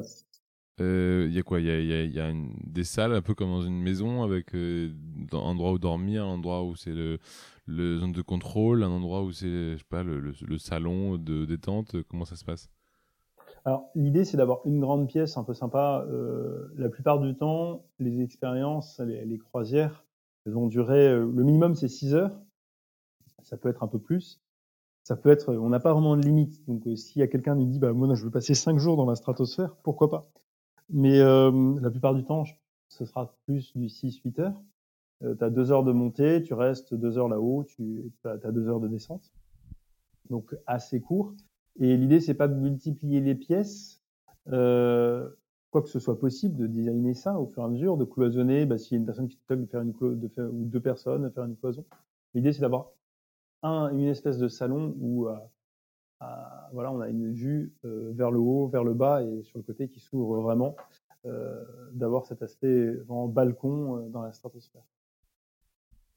il y a quoi? Il y a, y a, y a une, des salles un peu comme dans une maison avec un endroit où dormir, un endroit où c'est le, le zone de contrôle, un endroit où c'est, je sais pas, le, le, salon de détente Comment ça se passe? Alors, l'idée, c'est d'avoir une grande pièce un peu sympa. Euh, la plupart du temps, les expériences, les, croisières, elles vont durer, euh, le minimum, c'est 6 heures. Ça peut être un peu plus. Ça peut être, on n'a pas vraiment de limite. Donc, euh, s'il y a quelqu'un qui dit, bah, moi, je veux passer 5 jours dans la stratosphère, pourquoi pas? Mais euh, la plupart du temps, ce sera plus du 6-8 heures. Tu as deux heures de montée, tu restes deux heures là-haut, tu as, deux heures de descente. Donc assez court. Et l'idée, c'est pas de multiplier les pièces, euh, quoi que ce soit possible, de designer ça au fur et à mesure, de cloisonner. Bah, S'il y a une personne qui de faire une de ou deux personnes de faire une cloison. L'idée, c'est d'avoir un, une espèce de salon où euh, voilà, on a une vue euh, vers le haut, vers le bas et sur le côté qui s'ouvre vraiment, euh, d'avoir cet aspect en balcon euh, dans la stratosphère.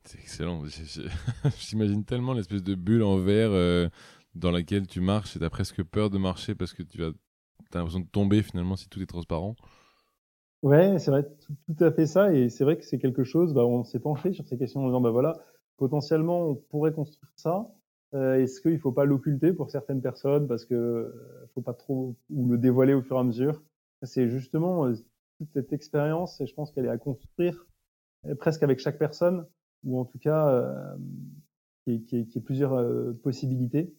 C'est excellent. J'imagine tellement l'espèce de bulle en verre dans laquelle tu marches et tu as presque peur de marcher parce que tu as, as l'impression de tomber finalement si tout est transparent. Ouais, c'est vrai, tout, à fait ça. Et c'est vrai que c'est quelque chose, bah, on s'est penché sur ces questions en disant, bah voilà, potentiellement, on pourrait construire ça. Euh, Est-ce qu'il ne faut pas l'occulter pour certaines personnes parce que euh, faut pas trop ou le dévoiler au fur et à mesure? C'est justement euh, toute cette expérience et je pense qu'elle est à construire euh, presque avec chaque personne ou en tout cas qui, qui, qui plusieurs possibilités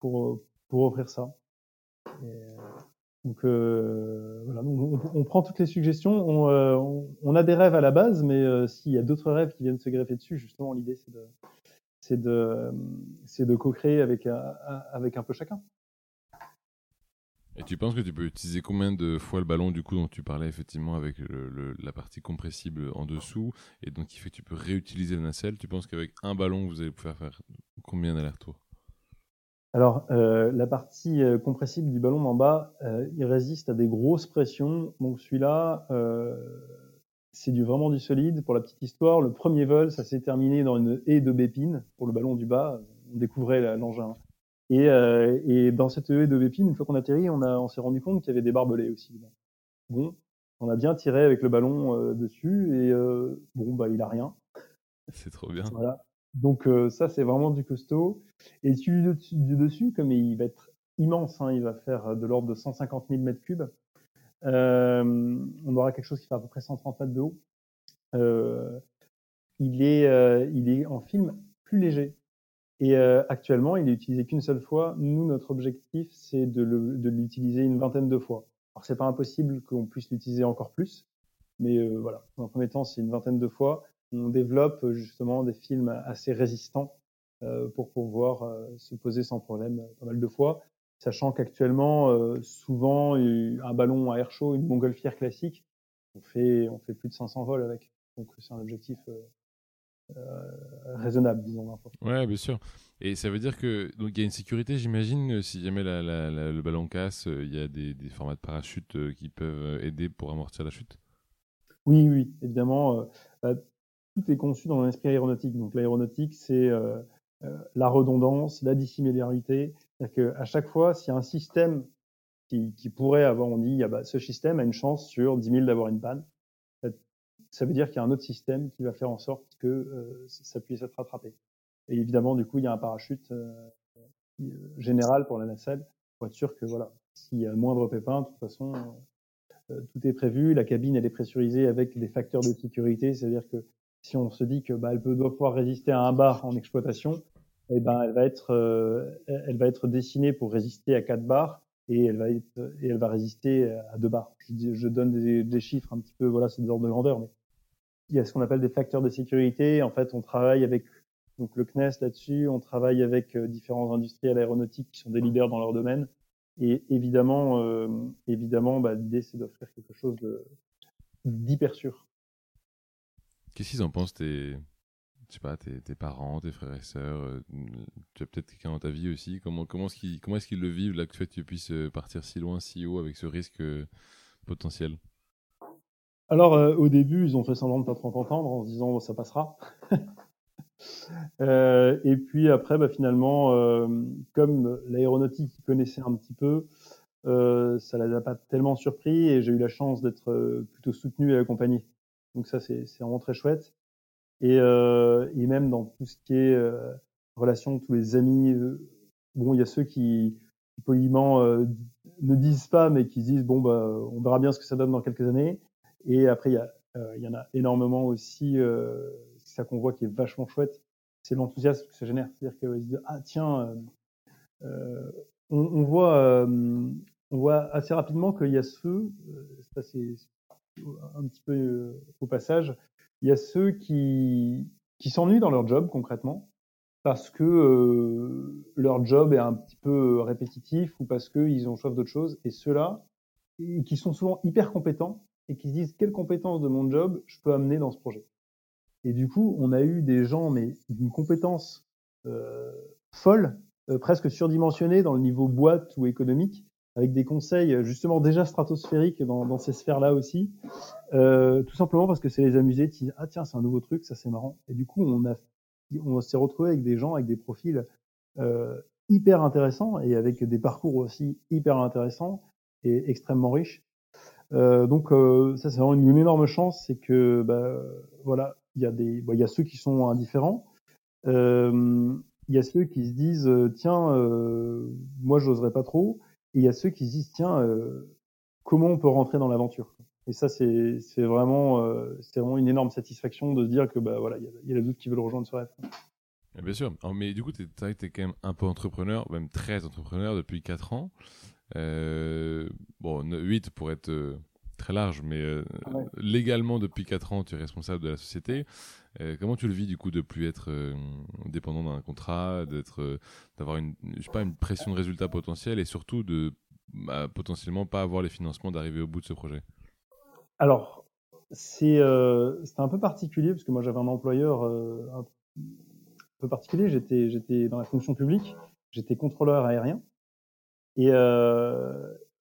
pour, pour offrir ça. Et, donc voilà, on, prend toutes les suggestions. On, on, on, a des rêves à la base, mais s'il y a d'autres rêves qui viennent se greffer dessus, justement, l'idée c'est de c'est de c'est de co-créer avec avec un peu chacun. Et tu penses que tu peux utiliser combien de fois le ballon du coup dont tu parlais effectivement avec le, la partie compressible en dessous et donc qui fait que tu peux réutiliser la nacelle? Tu penses qu'avec un ballon vous allez pouvoir faire combien d'allers-retours Alors euh, la partie euh, compressible du ballon d'en bas, euh, il résiste à des grosses pressions. Donc celui-là, euh, c'est du vraiment du solide. Pour la petite histoire, le premier vol, ça s'est terminé dans une haie de bépines pour le ballon du bas. On découvrait l'engin et, euh, et dans cette haie de Bépine, une fois qu'on a atterri, on, a, on s'est rendu compte qu'il y avait des barbelés aussi. Bon, on a bien tiré avec le ballon euh, dessus et euh, bon, bah il a rien. C'est trop bien. Voilà. Donc euh, ça, c'est vraiment du costaud. Et celui du, dessus, comme il va être immense, hein, il va faire de l'ordre de 150 000 mètres cubes. Euh, on aura quelque chose qui fait à peu près 130 mètres de haut. il est, il est en film plus léger. Et euh, actuellement, il est utilisé qu'une seule fois. Nous, notre objectif, c'est de l'utiliser une vingtaine de fois. Alors, c'est pas impossible qu'on puisse l'utiliser encore plus, mais euh, voilà. En premier temps, c'est une vingtaine de fois. On développe justement des films assez résistants euh, pour pouvoir euh, se poser sans problème pas mal de fois, sachant qu'actuellement, euh, souvent, un ballon à air chaud, une montgolfière classique, on fait, on fait plus de 500 vols avec. Donc, c'est un objectif euh, raisonnable, disons. Ouais, bien sûr. Et ça veut dire que donc il y a une sécurité, j'imagine, si jamais la, la, la, le ballon casse, euh, il y a des, des, formats de parachute euh, qui peuvent aider pour amortir la chute? Oui, oui, évidemment. Bah, tout est conçu dans un esprit aéronautique. Donc l'aéronautique, c'est euh, la redondance, la dissimilarité. C'est-à-dire qu'à chaque fois, s'il y a un système qui, qui, pourrait avoir, on dit, ah bah, ce système a une chance sur 10 000 d'avoir une panne ça veut dire qu'il y a un autre système qui va faire en sorte que euh, ça puisse être rattrapé. Et évidemment, du coup, il y a un parachute euh, général pour la nacelle pour être sûr que voilà, s'il y a moindre pépin, de toute façon, euh, tout est prévu. La cabine, elle est pressurisée avec des facteurs de sécurité, c'est-à-dire que si on se dit que bah, elle peut doit pouvoir résister à un bar en exploitation, eh ben elle va être elle va être dessinée pour résister à 4 bars et elle va être et elle va résister à 2 bars. Je, donne des, chiffres un petit peu voilà, c'est des ordres de grandeur, mais il y a ce qu'on appelle des facteurs de sécurité. En fait, on travaille avec donc le CNES là-dessus. On travaille avec différents industriels aéronautiques qui sont des leaders dans leur domaine. Et évidemment, évidemment, bah, l'idée c'est d'offrir quelque chose d'hyper sûr. Qu'est-ce qu'ils en pensent tes, pas, tes, parents, tes frères et sœurs Tu as peut-être quelqu'un dans ta vie aussi? Comment, est-ce qu'ils est le vivent là que tu puisses partir si loin, si haut avec ce risque potentiel? Alors au début, ils ont fait semblant de pas trop entendre en se disant ça passera. Euh, et puis après, bah, finalement, euh, comme l'aéronautique, ils connaissaient un petit peu, euh, ça les a pas tellement surpris et j'ai eu la chance d'être euh, plutôt soutenu et accompagné. Donc ça, c'est vraiment très chouette. Et, euh, et, même dans tout ce qui est euh, relation, tous les amis, bon, il y a ceux qui, qui poliment ne disent pas, mais qui disent bon bah, on verra bien ce que ça donne dans quelques années. Et après, il y, a, il y en a énormément aussi c'est ça qu'on voit qui est vachement chouette, c'est l'enthousiasme que ça génère. C'est-à-dire qu'ils se disent ah tiens, euh, euh on, on, voit, euh, on voit assez rapidement qu'il y a ceux, euh, ça c'est un petit peu au passage, il y a ceux qui qui s'ennuient dans leur job concrètement parce que euh, leur job est un petit peu répétitif ou parce qu'ils ont soif d'autre chose. Et ceux-là, qui sont souvent hyper compétents et qui se disent quelles compétences de mon job je peux amener dans ce projet? Et du coup, on a eu des gens, mais d'une compétence euh, folle, euh, presque surdimensionnée dans le niveau boîte ou économique, avec des conseils justement déjà stratosphériques dans, dans ces sphères-là aussi, euh, tout simplement parce que c'est les amuser, ah tiens c'est un nouveau truc, ça c'est marrant. Et du coup on on s'est retrouvé avec des gens avec des profils euh, hyper intéressants et avec des parcours aussi hyper intéressants et extrêmement riches. Euh, donc euh, ça c'est vraiment une, énorme chance, c'est que bah, voilà il y a bah, il y a ceux qui sont indifférents. Euh, il y a ceux qui se disent euh, tiens, euh, moi j'oserais pas trop. Et il y a ceux qui se disent tiens, euh, comment on peut rentrer dans l'aventure Et ça c'est c'est vraiment euh, c'est vraiment une énorme satisfaction de se dire que bah voilà il y a, a d'autres qui veulent rejoindre ce rêve. Bien sûr, mais du coup, tu es, es, quand même un peu entrepreneur, même très entrepreneur depuis 4 ans. Euh, bon, 8 pour être très large, mais euh, légalement, depuis 4 ans, tu es responsable de la société. Euh, comment tu le vis du coup de plus être euh, dépendant d'un contrat, d'être, d'avoir une, je sais pas, une pression de résultat potentiel et surtout de bah, potentiellement pas avoir les financements d'arriver au bout de ce projet? Alors, c'est un peu particulier parce que moi j'avais un employeur un peu particulier. J'étais j'étais dans la fonction publique, j'étais contrôleur aérien. Et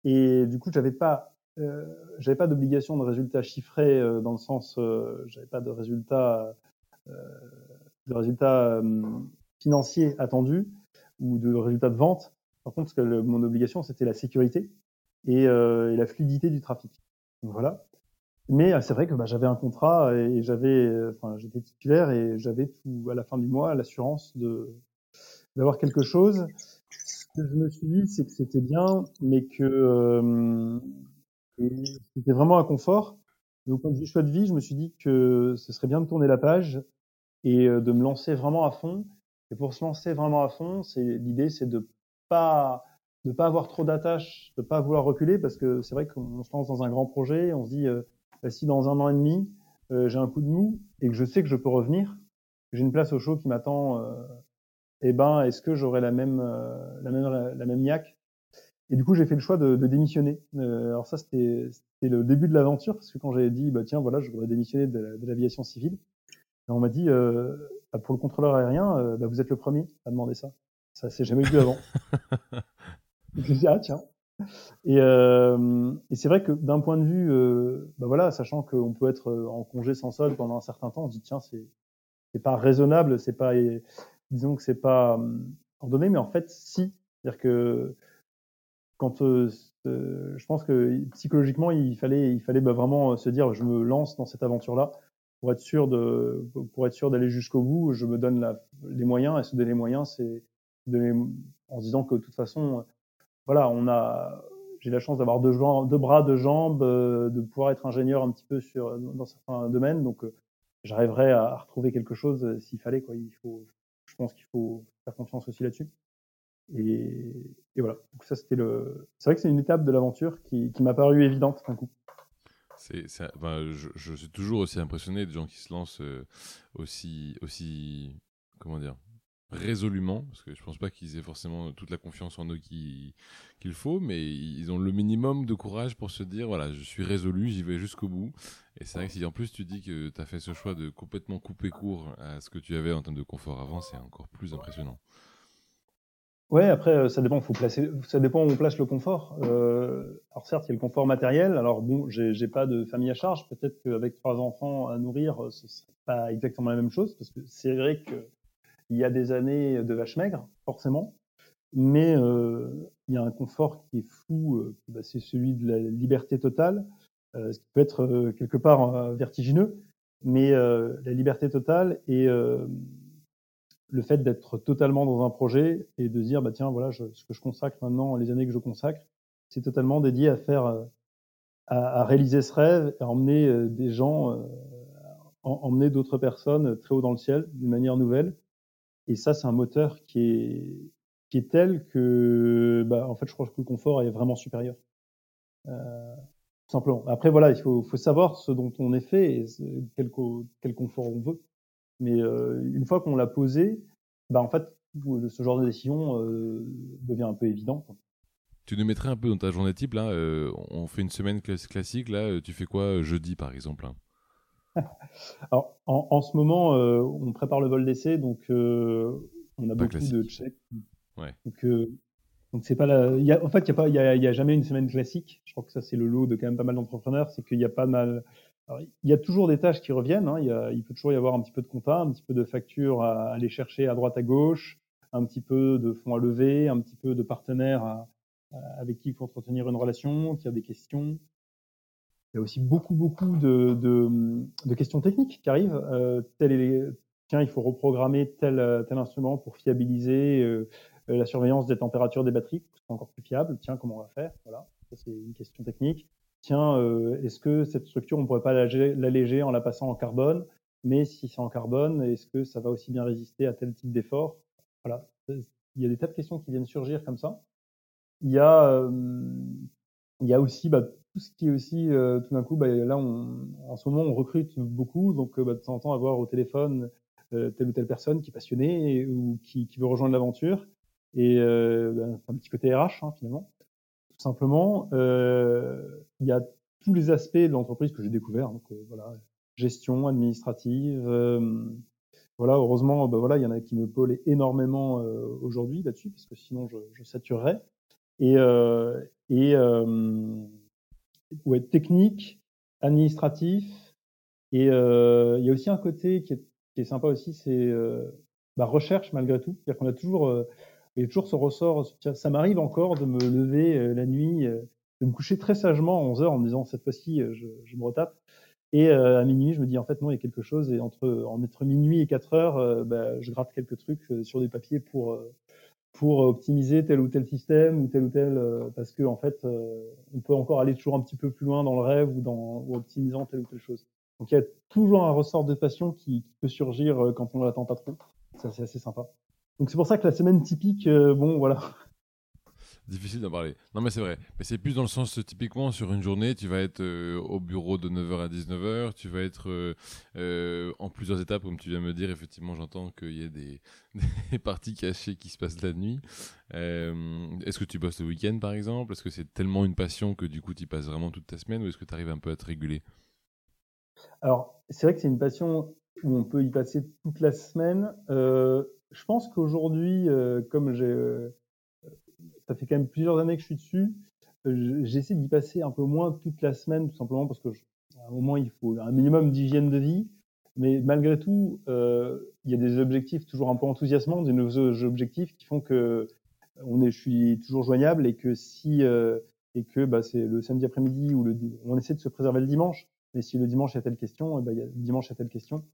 et du coup j'avais pas euh, j'avais pas d'obligation de résultats chiffrés euh, dans le sens, euh, j'avais pas de résultats, euh, de résultats financiers attendus ou de résultats de vente. Par contre, ce que le, mon obligation, c'était la sécurité et, et, la fluidité du trafic. Donc, voilà. Mais c'est vrai que bah, j'avais un contrat et j'avais, enfin, j'étais titulaire et j'avais tout à la fin du mois l'assurance de d'avoir quelque chose. Ce que je me suis dit, c'est que c'était bien, mais que euh, c'était vraiment un confort. Mais au point de vue choix de vie, je me suis dit que ce serait bien de tourner la page et euh, de me lancer vraiment à fond. Et pour se lancer vraiment à fond, c'est l'idée, c'est de pas de pas avoir trop d'attaches, de pas vouloir reculer, parce que c'est vrai qu'on se lance dans un grand projet, on se dit euh, bah, si dans un an et demi euh, j'ai un coup de mou et que je sais que je peux revenir, j'ai une place au show qui m'attend, eh ben est-ce que j'aurai la même la même la et du coup, j'ai fait le choix de, de démissionner. Euh, alors ça, c'était le début de l'aventure, parce que quand j'avais dit, bah tiens, voilà, je voudrais démissionner de, de l'aviation civile, on m'a dit, euh, bah, pour le contrôleur aérien, euh, bah, vous êtes le premier à demander ça. Ça s'est jamais vu avant. je me dit, ah tiens. Et, euh, et c'est vrai que d'un point de vue, euh, bah voilà, sachant qu'on peut être en congé sans solde pendant un certain temps, on se dit tiens, c'est c'est pas raisonnable, c'est pas, disons que c'est pas ordonné, mais en fait, si, c'est-à-dire que quand euh, je pense que psychologiquement il fallait il fallait bah, vraiment euh, se dire je me lance dans cette aventure là pour être sûr de pour être sûr d'aller jusqu'au bout. Je me donne la, les moyens et se donner les moyens c'est en se disant que de toute façon voilà on a j'ai la chance d'avoir deux, deux bras deux jambes euh, de pouvoir être ingénieur un petit peu sur dans certains domaines. Donc j'arriverai à retrouver quelque chose s'il fallait quoi. Il faut je pense qu'il faut faire confiance aussi là-dessus et, voilà. Ça, c'était le. C'est vrai que c'est une étape de l'aventure qui, qui m'a paru évidente d'un coup. C'est, ben, je, suis toujours aussi impressionné de gens qui se lancent euh, aussi, aussi comment dire, résolument, parce que je pense pas qu'ils aient forcément toute la confiance en eux qu'il faut, mais ils ont le minimum de courage pour se dire voilà, je suis résolu, j'y vais jusqu'au bout. Et c'est vrai que si en plus tu dis que tu as fait ce choix de complètement couper court à ce que tu avais en termes de confort avant, c'est encore plus impressionnant. Ouais, après, euh, ça dépend, faut placer, ça dépend où on place le confort. Euh, alors certes, il y a le confort matériel. Alors bon, j'ai pas de famille à charge. Peut-être qu'avec trois enfants à nourrir, ce serait pas exactement la même chose, parce que c'est vrai que il y a des années de vache maigre, forcément, mais euh, il y a un confort qui est fou, euh, bah, c'est celui de la liberté totale, euh, ce qui peut être euh, quelque part euh, vertigineux, mais la liberté totale et le fait d'être totalement dans un projet et de dire bah tiens voilà je, ce que je consacre maintenant les années que je consacre c'est totalement dédié à faire à, à, réaliser ce rêve et à emmener des gens emmener d'autres personnes très haut dans le ciel d'une manière nouvelle et ça, c'est un moteur qui est, qui est tel que, bah, en fait, je crois que le confort est vraiment supérieur. Euh, tout simplement. Après, voilà, il faut, faut, savoir ce dont on est fait et quel, quel confort on veut. Mais euh, une fois qu'on l'a posé, bah, en fait, ce genre de décision euh, devient un peu évident. Tu nous mettrais un peu dans ta journée type, là, euh, on fait une semaine classique, là, tu fais quoi jeudi, par exemple hein? Alors, en, en, ce moment, euh, on prépare le vol d'essai, donc euh, on a beaucoup de checks. Ouais. Donc, euh, donc c'est pas la. Y a, en fait, il y a pas, il y a, y a, jamais une semaine classique. Je crois que ça c'est le lot de quand même pas mal d'entrepreneurs, c'est qu'il y a pas mal. Il y a toujours des tâches qui reviennent. Hein. Il, peut toujours y avoir un petit peu de compta, un petit peu de factures à aller chercher à droite à gauche, un petit peu de fonds à lever, un petit peu de partenaires à, avec qui il faut entretenir une relation, qui a des questions. Il y a aussi beaucoup, beaucoup de, de, de questions techniques qui arrivent. Euh, tel est, tiens, il faut reprogrammer tel, tel instrument pour fiabiliser euh, la surveillance des températures des batteries, pour que ce soit encore plus fiable. Tiens, comment on va faire? Voilà, c'est une question technique. Tiens, euh, est-ce que cette structure, on pourrait pas l'alléger en la passant en carbone? Mais si c'est en carbone, est-ce que ça va aussi bien résister à tel type d'effort? Voilà, il y a des tas de questions qui viennent surgir comme ça. Il y a, euh, il y a aussi bah, tout ce qui est aussi, euh, tout d'un coup, bah, là, on, en ce moment, on recrute beaucoup, donc euh, bah, de temps en temps, avoir au téléphone euh, telle ou telle personne qui est passionnée ou qui, qui veut rejoindre l'aventure. Et bah, un petit côté RH, hein, finalement. Tout simplement, il y a tous les aspects de l'entreprise que j'ai découvert. Donc, voilà, gestion administrative. voilà, heureusement, bah, voilà, il y en a qui me pôlent énormément aujourd'hui là-dessus, parce que sinon, je, je saturerais. Et, et ouais, technique, administratif. Et euh, il y a aussi un côté qui est, qui est sympa aussi, c'est euh, bah, recherche malgré tout. C'est-à-dire qu'on a toujours, euh, a toujours ce ressort. Ça m'arrive encore de me lever euh, la nuit, euh, de me coucher très sagement à 11 heures en me disant cette fois-ci, je, je, me retape. Et à minuit, je me dis en fait non, il y a quelque chose. Et entre, entre minuit et 4 heures, bah, je gratte quelques trucs sur des papiers pour pour optimiser tel ou tel système ou tel ou tel euh, parce que en fait euh, on peut encore aller toujours un petit peu plus loin dans le rêve ou dans ou optimisant telle ou telle chose. Donc il y a toujours un ressort de passion qui, qui peut surgir euh, quand on l'attend pas trop. Ça c'est assez sympa. Donc c'est pour ça que la semaine typique, bon voilà, Difficile d'en parler. Non, mais c'est vrai. Mais c'est plus dans le sens, typiquement, sur une journée, tu vas être euh, au bureau de 9h à 19h, tu vas être euh, euh, en plusieurs étapes, comme tu viens de me dire. Effectivement, j'entends qu'il y a des, des, parties cachées qui se passent la nuit. est-ce que tu bosses le week-end, par exemple? Est-ce que c'est tellement une passion que du coup, tu y passes vraiment toute ta semaine ou est-ce que tu arrives un peu à te réguler? Alors, c'est vrai que c'est une passion où on peut y passer toute la semaine. Je pense qu'aujourd'hui, comme j'ai ça fait quand même plusieurs années que je suis dessus. Euh, j'essaie d'y passer un peu moins toute la semaine, tout simplement parce que un moment il faut un minimum d'hygiène de vie. Mais malgré tout, euh, il y a des objectifs toujours un peu enthousiasmants, des nouveaux objectifs qui font que est, je suis toujours joignable et que si euh, et que bah, c'est le samedi après-midi ou le on essaie de se préserver le dimanche. Mais si le dimanche il y a telle question, bah, il y a, le dimanche il y a telle question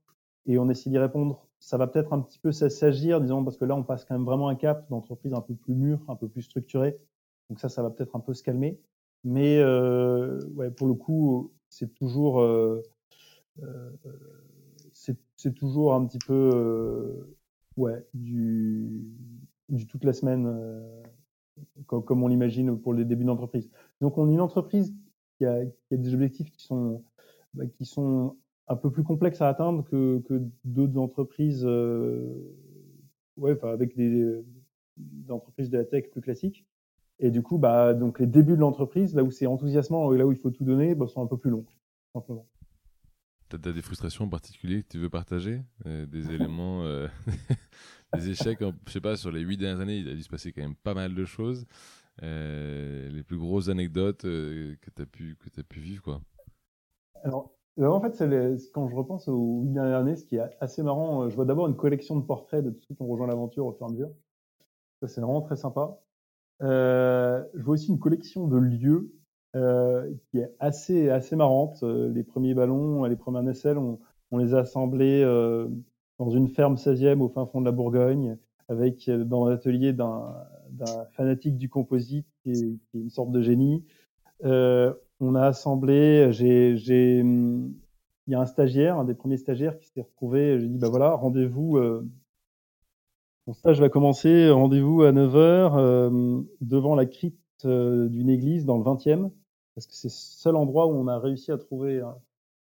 et on essaie d'y répondre. Ça va peut-être un petit peu s'agir, disons, parce que là, on passe quand même vraiment un cap d'entreprise un peu plus mûr, un peu plus structuré. Donc ça, ça va peut-être un peu se calmer. Mais euh, ouais, pour le coup, c'est toujours, euh, euh, c'est toujours un petit peu, euh, ouais, du, du toute la semaine, euh, comme, comme, on l'imagine pour les débuts d'entreprise. Donc on est une entreprise qui a, qui a des objectifs qui sont, bah, qui sont un peu plus complexe à atteindre que, que d'autres entreprises euh, ouais, avec des, entreprises de la tech plus classiques. Et du coup, bah, donc les débuts de l'entreprise, là où c'est enthousiasmant et là où il faut tout donner, bah, sont un peu plus longs, simplement. Tu as des frustrations en particulier que tu veux partager? Des éléments, des échecs Je sais pas, sur les huit dernières années, il a dû se passer quand même pas mal de choses. les plus grosses anecdotes que tu as, pu, que as pu vivre, quoi. Alors, en fait, quand je repense aux huit dernières années, ce qui est assez marrant, je vois d'abord une collection de portraits de tous ceux qui ont rejoint l'aventure au fur et à mesure. Ça, c'est vraiment très sympa. Euh, je vois aussi une collection de lieux euh, qui est assez assez marrante. Euh, les premiers ballons, les premières nacelles, on, les a assemblés euh, dans une ferme 16e au fin fond de la Bourgogne, avec euh, dans l'atelier d'un fanatique du composite qui est, une sorte de génie. Euh, on a assemblé, il y a un stagiaire, un des premiers stagiaires qui s'est retrouvé, j'ai dit, bah voilà, rendez-vous, euh, mon stage va commencer, rendez-vous à 9h euh, devant la crypte euh, d'une église dans le 20e, parce que c'est le seul endroit où on a réussi à trouver euh,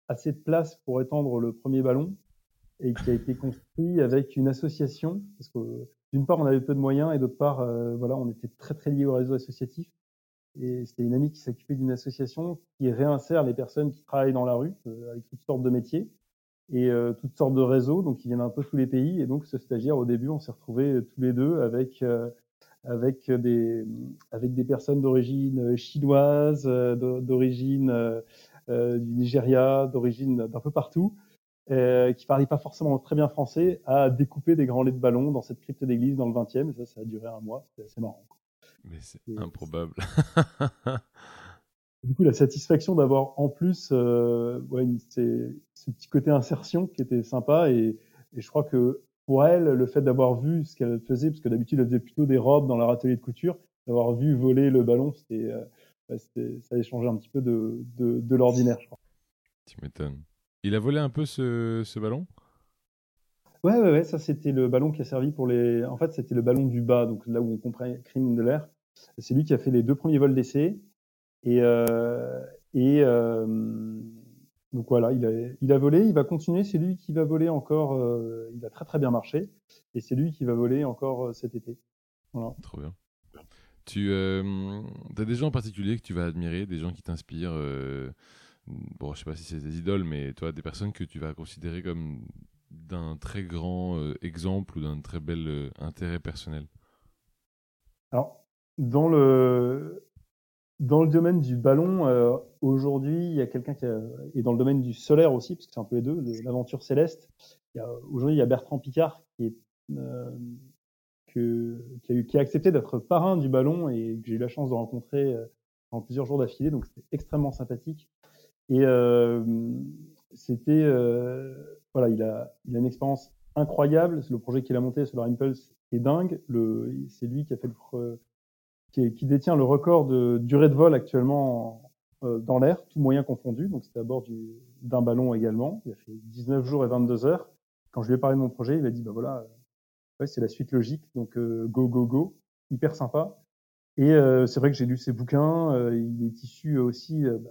assez de place pour étendre le premier ballon et qui a été construit avec une association, parce que d'une part on avait peu de moyens et d'autre part voilà on était très très liés au réseau associatif et c'était une amie qui s'occupait d'une association qui réinsère les personnes qui travaillent dans la rue euh, avec toutes sortes de métiers et euh, toutes sortes de réseaux, donc ils viennent un peu tous les pays. Et donc ce stagiaire, au début, on s'est retrouvés euh, tous les deux avec euh, avec des avec des personnes d'origine chinoise, d'origine du Nigeria, d'origine d'un peu partout, euh, qui parlaient pas forcément très bien français, à découper des grands laits de ballon dans cette crypte d'église dans le 20e. Et ça, ça a duré un mois. C'était assez marrant. Mais c'est improbable. du coup, la satisfaction d'avoir en plus euh, ouais, ce petit côté insertion qui était sympa. Et, et, je crois que pour elle, le fait d'avoir vu ce qu'elle faisait, parce que d'habitude, elle faisait plutôt des robes dans leur atelier de couture, d'avoir vu voler le ballon, c'était, euh, ça a changé un petit peu de, de, de l'ordinaire, je crois. Tu m'étonnes. Il a volé un peu ce, ce ballon? Ouais, ouais, ouais, ça c'était le ballon qui a servi pour les. En fait, c'était le ballon du bas, donc là où on comprime de l'air. C'est lui qui a fait les deux premiers vols d'essai. Et, euh, et euh, donc voilà, il a, il a volé, il va continuer. C'est lui qui va voler encore. Euh, il a très très bien marché. Et c'est lui qui va voler encore euh, cet été. Voilà. Trop bien. Tu euh, as des gens en particulier que tu vas admirer, des gens qui t'inspirent euh, Bon, je sais pas si c'est des idoles, mais toi, des personnes que tu vas considérer comme d'un très grand euh, exemple ou d'un très bel intérêt personnel Alors, dans le, dans le domaine du ballon, euh, aujourd'hui, il y a quelqu'un qui a, et dans le domaine du solaire aussi, parce que c'est un peu les deux, l'aventure céleste. Aujourd'hui, il y a Bertrand Picard qui, est, euh, que, qui, a eu, qui a accepté d'être parrain du ballon et que j'ai eu la chance de rencontrer euh, en plusieurs jours d'affilée, donc c'était extrêmement sympathique. Et euh, c'était, euh, voilà, il a, il a une expérience incroyable. Le projet qu'il a monté, Solar Impulse, est dingue. C'est lui qui a fait le, qui, qui, détient le record de durée de vol actuellement euh, dans l'air, tout moyen confondu. Donc c'était à bord du, d'un ballon également. Il a fait 19 jours et 22 heures. Quand je lui ai parlé de mon projet, il m'a dit bah voilà, ouais, c'est la suite logique. Donc euh, go go go, hyper sympa. Et euh, c'est vrai que j'ai lu ses bouquins. Euh, il est issu aussi bah,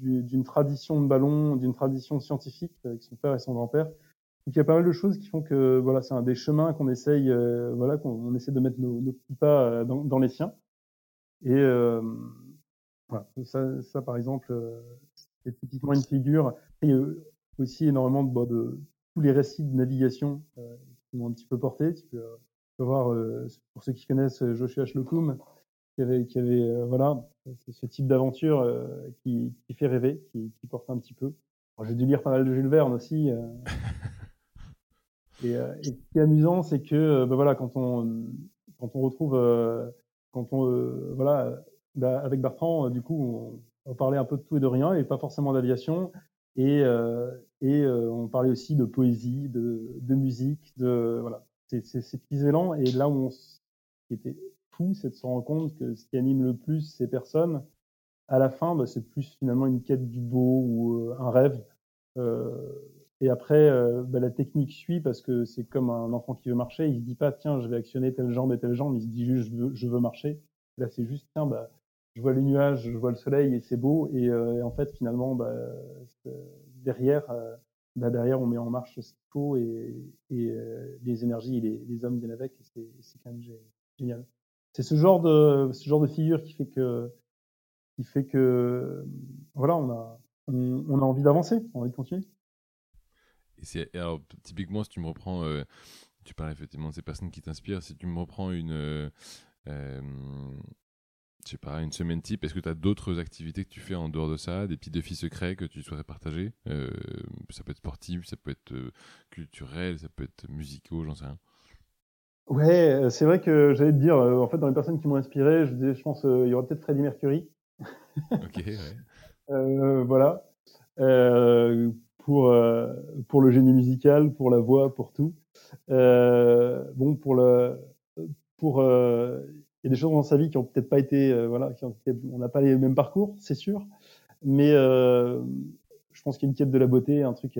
d'une tradition de ballon, d'une tradition scientifique avec son père et son grand-père. Donc il y a pas mal de choses qui font que voilà, c'est un des chemins qu'on essaye, euh, voilà, qu'on essaie de mettre nos, nos petits pas euh, dans, dans, les siens. Et euh, voilà, ça, ça par exemple, euh, c'est typiquement une figure. Il y a aussi énormément de, de tous les récits de navigation euh, qui m'ont un petit peu porté. Tu peux, tu peux voir, pour ceux qui connaissent Joshua Shlokum, qui avait, qui avait euh, voilà, ce type d'aventure euh, qui, qui, fait rêver, qui, qui, porte un petit peu. J'ai dû lire pas mal de Jules Verne aussi. Euh. et, et, ce qui est amusant, c'est que ben voilà, quand on quand on retrouve, quand on voilà, bah, avec Bertrand, du coup, on, on, parlait un peu de tout et de rien, et pas forcément d'aviation. Et, et on parlait aussi de poésie, de, de musique, de voilà, c'est ces petits élans. Et là où on était c'est de se rendre compte que ce qui anime le plus ces personnes, à la fin, bah, c'est plus finalement une quête du beau ou euh, un rêve. Euh, et après, euh, bah, la technique suit parce que c'est comme un enfant qui veut marcher. Il se dit pas, tiens, je vais actionner telle jambe et telle jambe. Il se dit juste, je veux, marcher. là, c'est juste, tiens, bah, je vois les nuages, je vois le soleil et c'est beau. Et, en fait, finalement, bah, derrière, bah, derrière, on met en marche ce qu'il faut et, les énergies et les, les hommes viennent avec. C'est quand même génial. C'est ce genre de ce genre de figure qui fait que qui fait que voilà, on a on, a envie d'avancer, on a envie de continuer. Et alors, typiquement, si tu me reprends, euh, tu parles effectivement de ces personnes qui t'inspirent, si tu me reprends une, euh, euh, je sais pas, une semaine type, est-ce que tu as d'autres activités que tu fais en dehors de ça, des petits défis secrets que tu souhaiterais partager? Ça peut être sportif, ça peut être culturel, ça peut être musicaux, j'en sais rien. Ouais, c'est vrai que j'allais te dire, en fait, dans les personnes qui m'ont inspiré, je disais, je pense, il y aurait peut-être Freddie Mercury. ok, ouais. voilà. Euh, pour, euh, pour le génie musical, pour la voix, pour tout. Euh, bon, pour le, pour, euh, il y a des choses dans sa vie qui ont peut-être pas été, voilà, qui ont on n'a pas les mêmes parcours, c'est sûr, mais je pense qu'il y a une quête de la beauté, un truc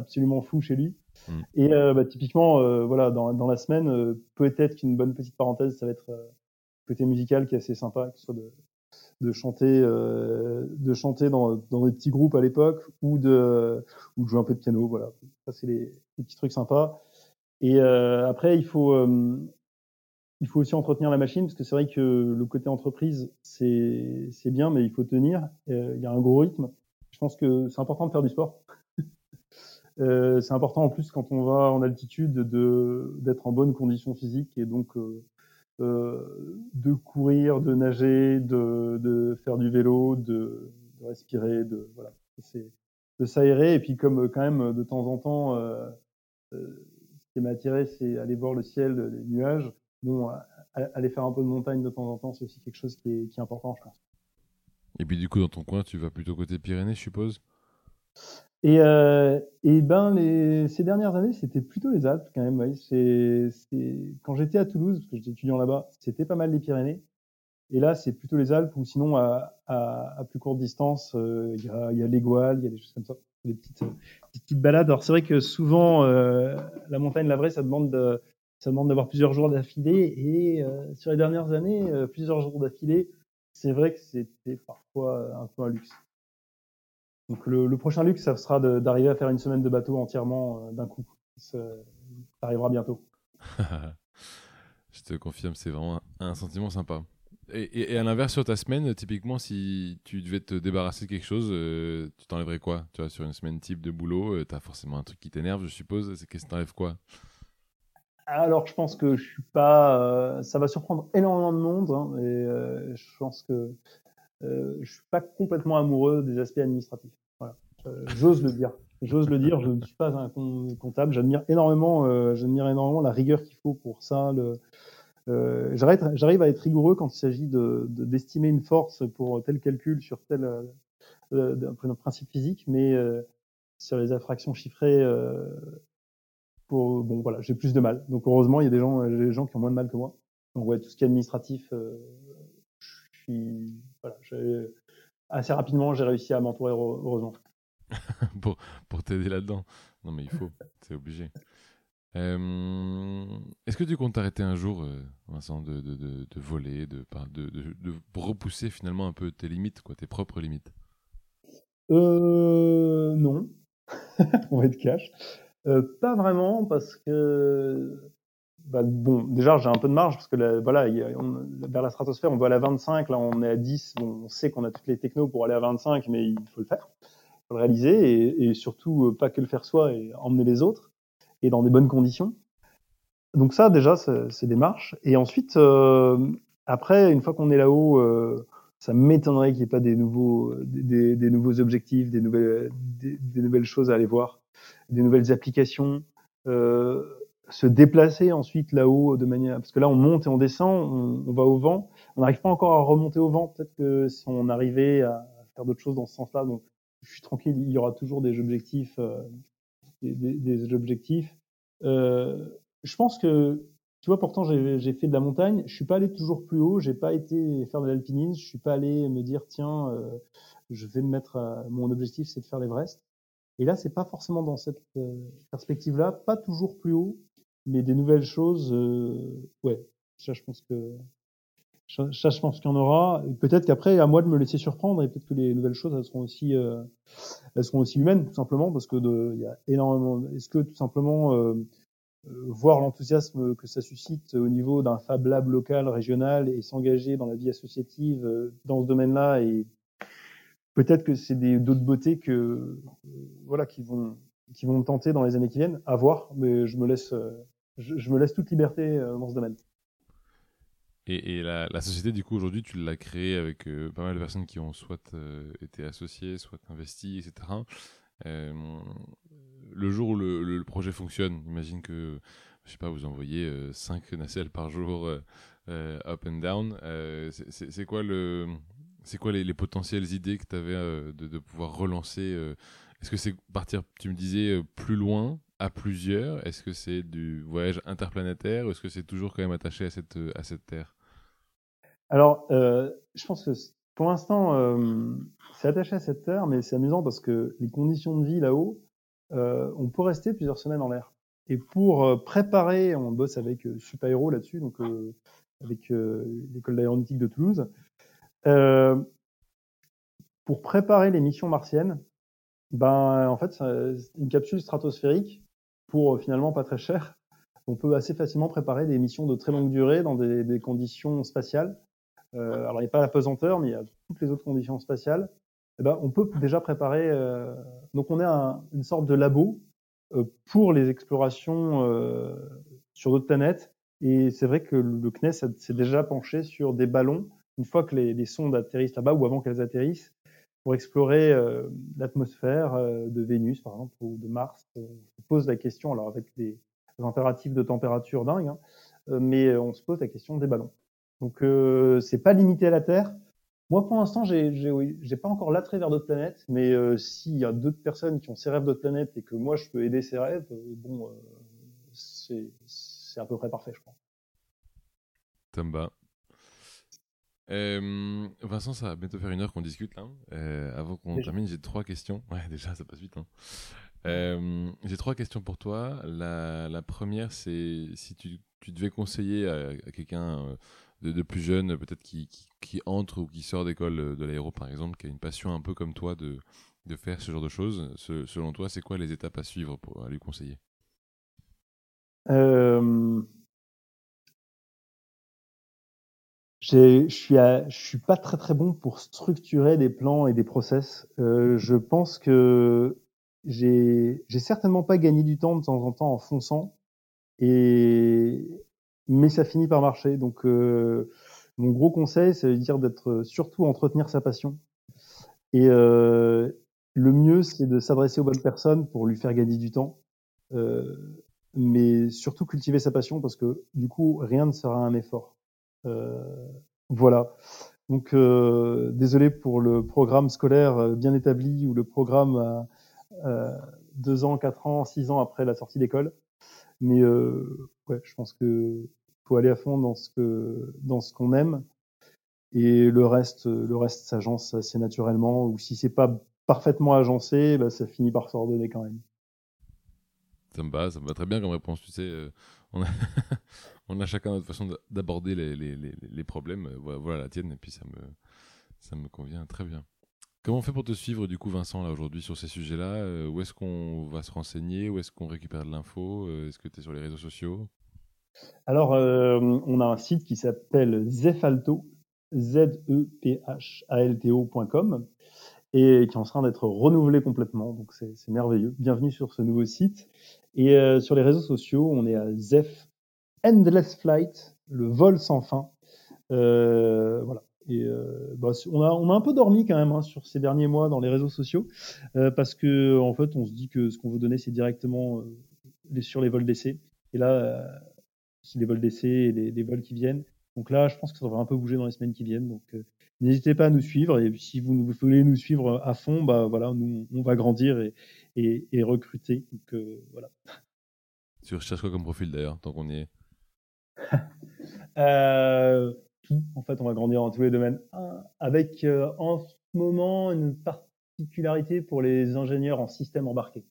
absolument fou chez lui. Mm. Et bah, typiquement, voilà, dans, dans la semaine, peut-être qu'une bonne petite parenthèse, ça va être côté musical qui est assez sympa, que ce soit de, de chanter, euh, de chanter dans, dans des petits groupes à l'époque ou de, ou de jouer un peu de piano. Voilà, ça c'est les, les, petits trucs sympas. Et euh, après, il faut, euh, il faut aussi entretenir la machine parce que c'est vrai que le côté entreprise c'est c'est bien, mais il faut tenir. Euh, il y a un gros rythme. Je pense que c'est important de faire du sport. Euh, c'est important en plus quand on va en altitude de d'être en bonne condition physique et donc euh, euh, de courir, de nager, de, de faire du vélo, de, de respirer, de voilà, de s'aérer. Et puis comme quand même de temps en temps, euh, euh, ce qui m'a attiré, c'est aller voir le ciel, les nuages. Bon, aller faire un peu de montagne de temps en temps, c'est aussi quelque chose qui est, qui est important, je pense. Et puis du coup, dans ton coin, tu vas plutôt côté Pyrénées, je suppose? Et, euh, et ben les, ces dernières années, c'était plutôt les Alpes quand même. Oui. C'est, quand j'étais à Toulouse, parce que j'étais étudiant là-bas, c'était pas mal les Pyrénées. Et là, c'est plutôt les Alpes, ou sinon à, à, à plus courte distance, euh, il y, a, y l'Égoile, il y a des choses comme ça, des petites, des petites balades. Alors c'est vrai que souvent, euh, la montagne, la vraie, ça demande de, ça demande d'avoir plusieurs jours d'affilée. Et euh, sur les dernières années, euh, plusieurs jours d'affilée, c'est vrai que c'était parfois un peu un luxe. Donc le, le, prochain luxe, ça sera d'arriver à faire une semaine de bateau entièrement euh, d'un coup. Ça, ça, arrivera bientôt. Je te confirme, c'est vraiment un, un, sentiment sympa. Et, et, et à l'inverse, sur ta semaine, typiquement, si tu devais te débarrasser de quelque chose, euh, tu t'enlèverais quoi Tu vois, sur une semaine type de boulot, euh, tu as forcément un truc qui t'énerve, je suppose. C'est qu'est-ce que t'enlèves quoi? Alors, je pense que je suis pas. Euh, ça va surprendre énormément de monde, hein, et euh, je pense que euh, je suis pas complètement amoureux des aspects administratifs. Euh, j'ose le dire. J'ose le dire. Je ne suis pas un comptable. J'admire énormément, euh, j'admire énormément la rigueur qu'il faut pour ça. Le, euh, j'arrive à être rigoureux quand il s'agit de, d'estimer une force pour tel calcul sur tel euh, d'un principe physique, mais euh, sur les infractions chiffrées, euh, pour, bon voilà, j'ai plus de mal. Donc heureusement, il y a des gens, des gens qui ont moins de mal que moi. Donc ouais, tout ce qui est administratif, je suis voilà, assez rapidement, j'ai réussi à m'entourer, heureusement. pour pour t'aider là-dedans. Non, mais il faut, c'est obligé. Euh, Est-ce que tu comptes t'arrêter un jour, euh, Vincent, de, de, de, de voler, de, repousser finalement un peu tes limites, quoi, tes propres limites? Euh, Non, on va être cash. Pas vraiment, parce que bah, bon, déjà, j'ai un peu de marge parce que là, voilà, vers la stratosphère, on va à 25, là, on est à 10. Bon, on sait qu'on a toutes les technos pour aller à 25, mais il faut le faire, le réaliser et, et surtout euh, pas que le faire soi et emmener les autres et dans des bonnes conditions. Donc ça, déjà, c'est des marches. Et ensuite, euh, après, une fois qu'on est là-haut, euh, ça m'étonnerait qu'il n'y ait pas des nouveaux, des, des, nouveaux objectifs, des nouvelles, des, des, nouvelles choses à aller voir, des nouvelles applications. Euh, se déplacer ensuite là-haut de manière parce que là on monte et on descend, on, on va au vent. On n'arrive pas encore à remonter au vent. Peut-être que si on arrivait à faire d'autres choses dans ce sens-là, donc je suis tranquille. Il y aura toujours des objectifs, euh, des, des, objectifs. Euh, je pense que tu vois, pourtant j'ai fait de la montagne. Je suis pas allé toujours plus haut. J'ai pas été faire de l'alpinisme. Je suis pas allé me dire tiens, euh, je vais me mettre. À... mon objectif c'est de faire l'Everest. Et là, c'est pas forcément dans cette euh, perspective-là, pas toujours plus haut, mais des nouvelles choses, euh, ouais, ça je pense que ça, je pense qu'il y en aura. Peut-être qu'après, à moi de me laisser surprendre et peut-être que les nouvelles choses, elles seront aussi, euh, elles seront aussi humaines, tout simplement, parce que de, il y a énormément. Est-ce que tout simplement euh, euh, voir l'enthousiasme que ça suscite au niveau d'un Fab Lab local, régional, et s'engager dans la vie associative dans ce domaine-là, et peut-être que c'est des d'autres beautés que voilà qui vont qui vont me tenter dans les années qui viennent, à voir. Mais je me laisse, je me laisse toute liberté dans ce domaine. Et, la, société, du coup, aujourd'hui, tu l'as créée avec euh, pas mal de personnes qui ont soit euh, été associées, soit investies, etc. Euh, le jour où le, projet fonctionne, imagine que, je sais pas, vous envoyez 5 nacelles par jour up and down. c'est quoi, le, quoi les, potentielles idées que tu avais de, pouvoir relancer Est-ce que c'est partir, tu me disais, plus loin à plusieurs? Est-ce que c'est du voyage interplanétaire ou est-ce que c'est toujours quand même attaché à cette, à cette terre? Alors, euh, je pense que pour l'instant, euh, c'est attaché à cette terre, mais c'est amusant parce que les conditions de vie là-haut, euh, on peut rester plusieurs semaines en l'air. Et pour euh, préparer, on bosse avec euh, Supaéro là-dessus, donc euh, avec l'école d'aéronautique de Toulouse, pour préparer les missions martiennes, ben en fait, une capsule stratosphérique pour finalement pas très cher. On peut assez facilement préparer des missions de très longue durée dans des, des conditions spatiales euh, alors il n'y a pas la pesanteur, mais il y a toutes les autres conditions spatiales, eh ben, on peut déjà préparer. Euh, donc on est un, une sorte de labo euh, pour les explorations euh, sur d'autres planètes. Et c'est vrai que le CNES s'est déjà penché sur des ballons une fois que les, les sondes atterrissent là-bas ou avant qu'elles atterrissent pour explorer euh, l'atmosphère de Vénus par exemple ou de Mars. On se pose la question alors avec des impératifs de température dingues, hein, mais on se pose la question des ballons. Donc euh, c'est pas limité à la Terre. Moi, pour l'instant, j'ai j'ai pas encore l'attrait vers d'autres planètes, mais euh, s'il y a d'autres personnes qui ont ces rêves d'autres planètes et que moi je peux aider ces rêves, euh, bon, euh, c'est à peu près parfait, je crois. Tamba. Euh, Vincent, ça va bientôt faire une heure qu'on discute là. Euh, avant qu'on termine, j'ai trois questions. Ouais, déjà, ça passe vite. Hein. Euh, j'ai trois questions pour toi. La, la première, c'est si tu, tu, devais conseiller à, à quelqu'un de, plus jeunes, peut-être qui, qui, entre ou qui sort d'école de l'aéro, par exemple, qui a une passion un peu comme toi de, de faire ce genre de choses, selon toi, c'est quoi les étapes à suivre pour lui conseiller? Je suis, je suis pas très très bon pour structurer des plans et des process. Euh, je pense que j'ai certainement pas gagné du temps de temps en temps en fonçant. Et mais ça finit par marcher. Donc, euh, mon gros conseil, c'est de dire d'être surtout entretenir sa passion. Et euh, le mieux, c'est de s'adresser aux bonnes personnes pour lui faire gagner du temps. Euh, mais surtout cultiver sa passion parce que du coup, rien ne sera un effort. Euh, voilà. Donc, euh, désolé pour le programme scolaire bien établi ou le programme deux ans, quatre ans, six ans après la sortie d'école. Mais ouais, je pense que faut aller à fond dans ce qu'on aime et le reste le reste s'agence assez naturellement ou si c'est pas parfaitement agencé bah, ça finit par s'ordonner quand même ça me va ça me va très bien comme réponse tu sais euh, on, a on a chacun notre façon d'aborder les, problèmes voilà la tienne et puis ça me ça me convient très bien Comment on fait pour te suivre du coup Vincent là aujourd'hui sur ces sujets-là? Euh, Où est-ce qu'on va se renseigner? Où est-ce qu'on récupère de l'info? Euh, Est-ce que tu es sur les réseaux sociaux? Alors, euh, on a un site qui s'appelle Zephalto, Z-E-P-H-A-L-T-O.com, et qui est en train d'être renouvelé complètement. Donc, c'est merveilleux. Bienvenue sur ce nouveau site. Et euh, sur les réseaux sociaux, on est à Zef Endless Flight, le vol sans fin. Euh, voilà. Et euh, bah, on, a, on a un peu dormi quand même hein, sur ces derniers mois dans les réseaux sociaux euh, parce que en fait on se dit que ce qu'on veut donner c'est directement euh, sur les vols d'essai. Et là, les vols d'essai et les, vols qui viennent. Donc là, je pense que ça devrait un peu bouger dans les semaines qui viennent. Donc euh, n'hésitez pas à nous suivre. Et si vous, voulez nous suivre à fond, bah voilà, nous on va grandir et, et, et recruter. Donc euh, voilà. Tu recherches quoi comme profil d'ailleurs, tant qu'on y est? euh, Tout. En fait, on va grandir dans tous les domaines. Avec euh, en ce moment une particularité pour les ingénieurs en système embarqué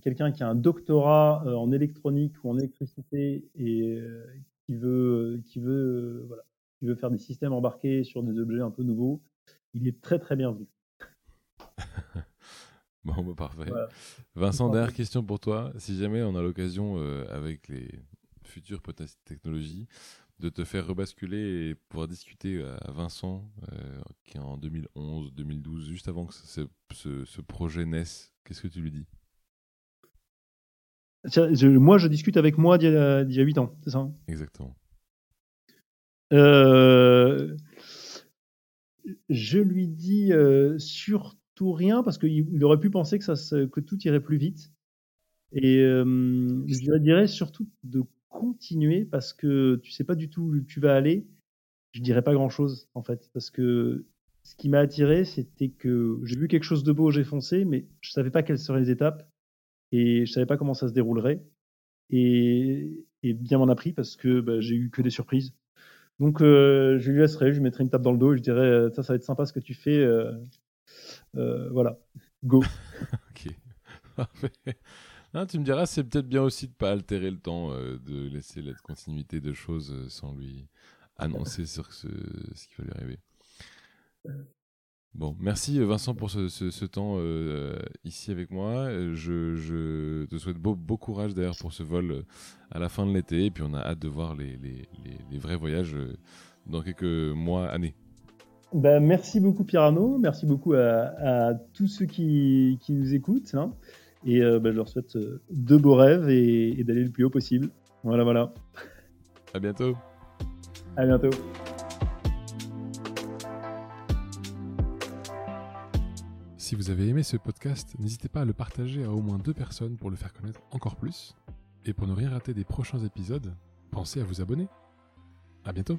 quelqu'un qui a un doctorat euh, en électronique ou en électricité et euh, qui veut, qui veut, euh, voilà, tu veux faire des systèmes embarqués sur des objets un peu nouveaux, il est très très bien vu. bon, bah, parfait. Vincent, dernière question pour toi. Si jamais on a l'occasion, euh, avec les futures technologies, de te faire rebasculer et pouvoir discuter à Vincent, euh, qui est en 2011, 2012, juste avant que ce, ce, projet naisse, qu'est-ce que tu lui dis? Moi, je discute avec moi d'il y, a 8 ans, c'est ça hein? Exactement. Euh, je lui dis euh, surtout rien parce qu'il aurait pu penser que, ça, que tout irait plus vite. Et je lui dirais surtout de continuer parce que tu sais pas du tout où tu vas aller, je dirais pas grand chose en fait. Parce que ce qui m'a attiré, c'était que j'ai vu quelque chose de beau, j'ai foncé, mais je savais pas quelles seraient les étapes et je savais pas comment ça se déroulerait. Et, bien m'en a pris parce que bah, j'ai eu que des surprises. Donc euh, je lui laisserai, je lui mettrai une tape dans le dos et je dirais euh, ça, ça va être sympa ce que tu fais. Euh, voilà, go. ok, tu me diras, c'est peut-être bien aussi de pas altérer le temps, euh, de laisser la continuité de choses euh, sans lui annoncer sur ce, qui va lui arriver. Bon, merci euh, Vincent pour ce, temps ici avec moi. Je, te souhaite beau, beau courage d'ailleurs pour ce vol à la fin de l'été. Et puis on a hâte de voir les, vrais voyages dans quelques mois, années. Ben, merci beaucoup Pierre merci beaucoup à, tous ceux qui, qui nous écoutent. Hein. Et euh, bah, je leur souhaite euh, de beaux rêves et, d'aller le plus haut possible. Voilà, voilà. À bientôt. À bientôt. Si vous avez aimé ce podcast, n'hésitez pas à le partager à au moins deux personnes pour le faire connaître encore plus. Et pour ne rien rater des prochains épisodes, pensez à vous abonner. À bientôt.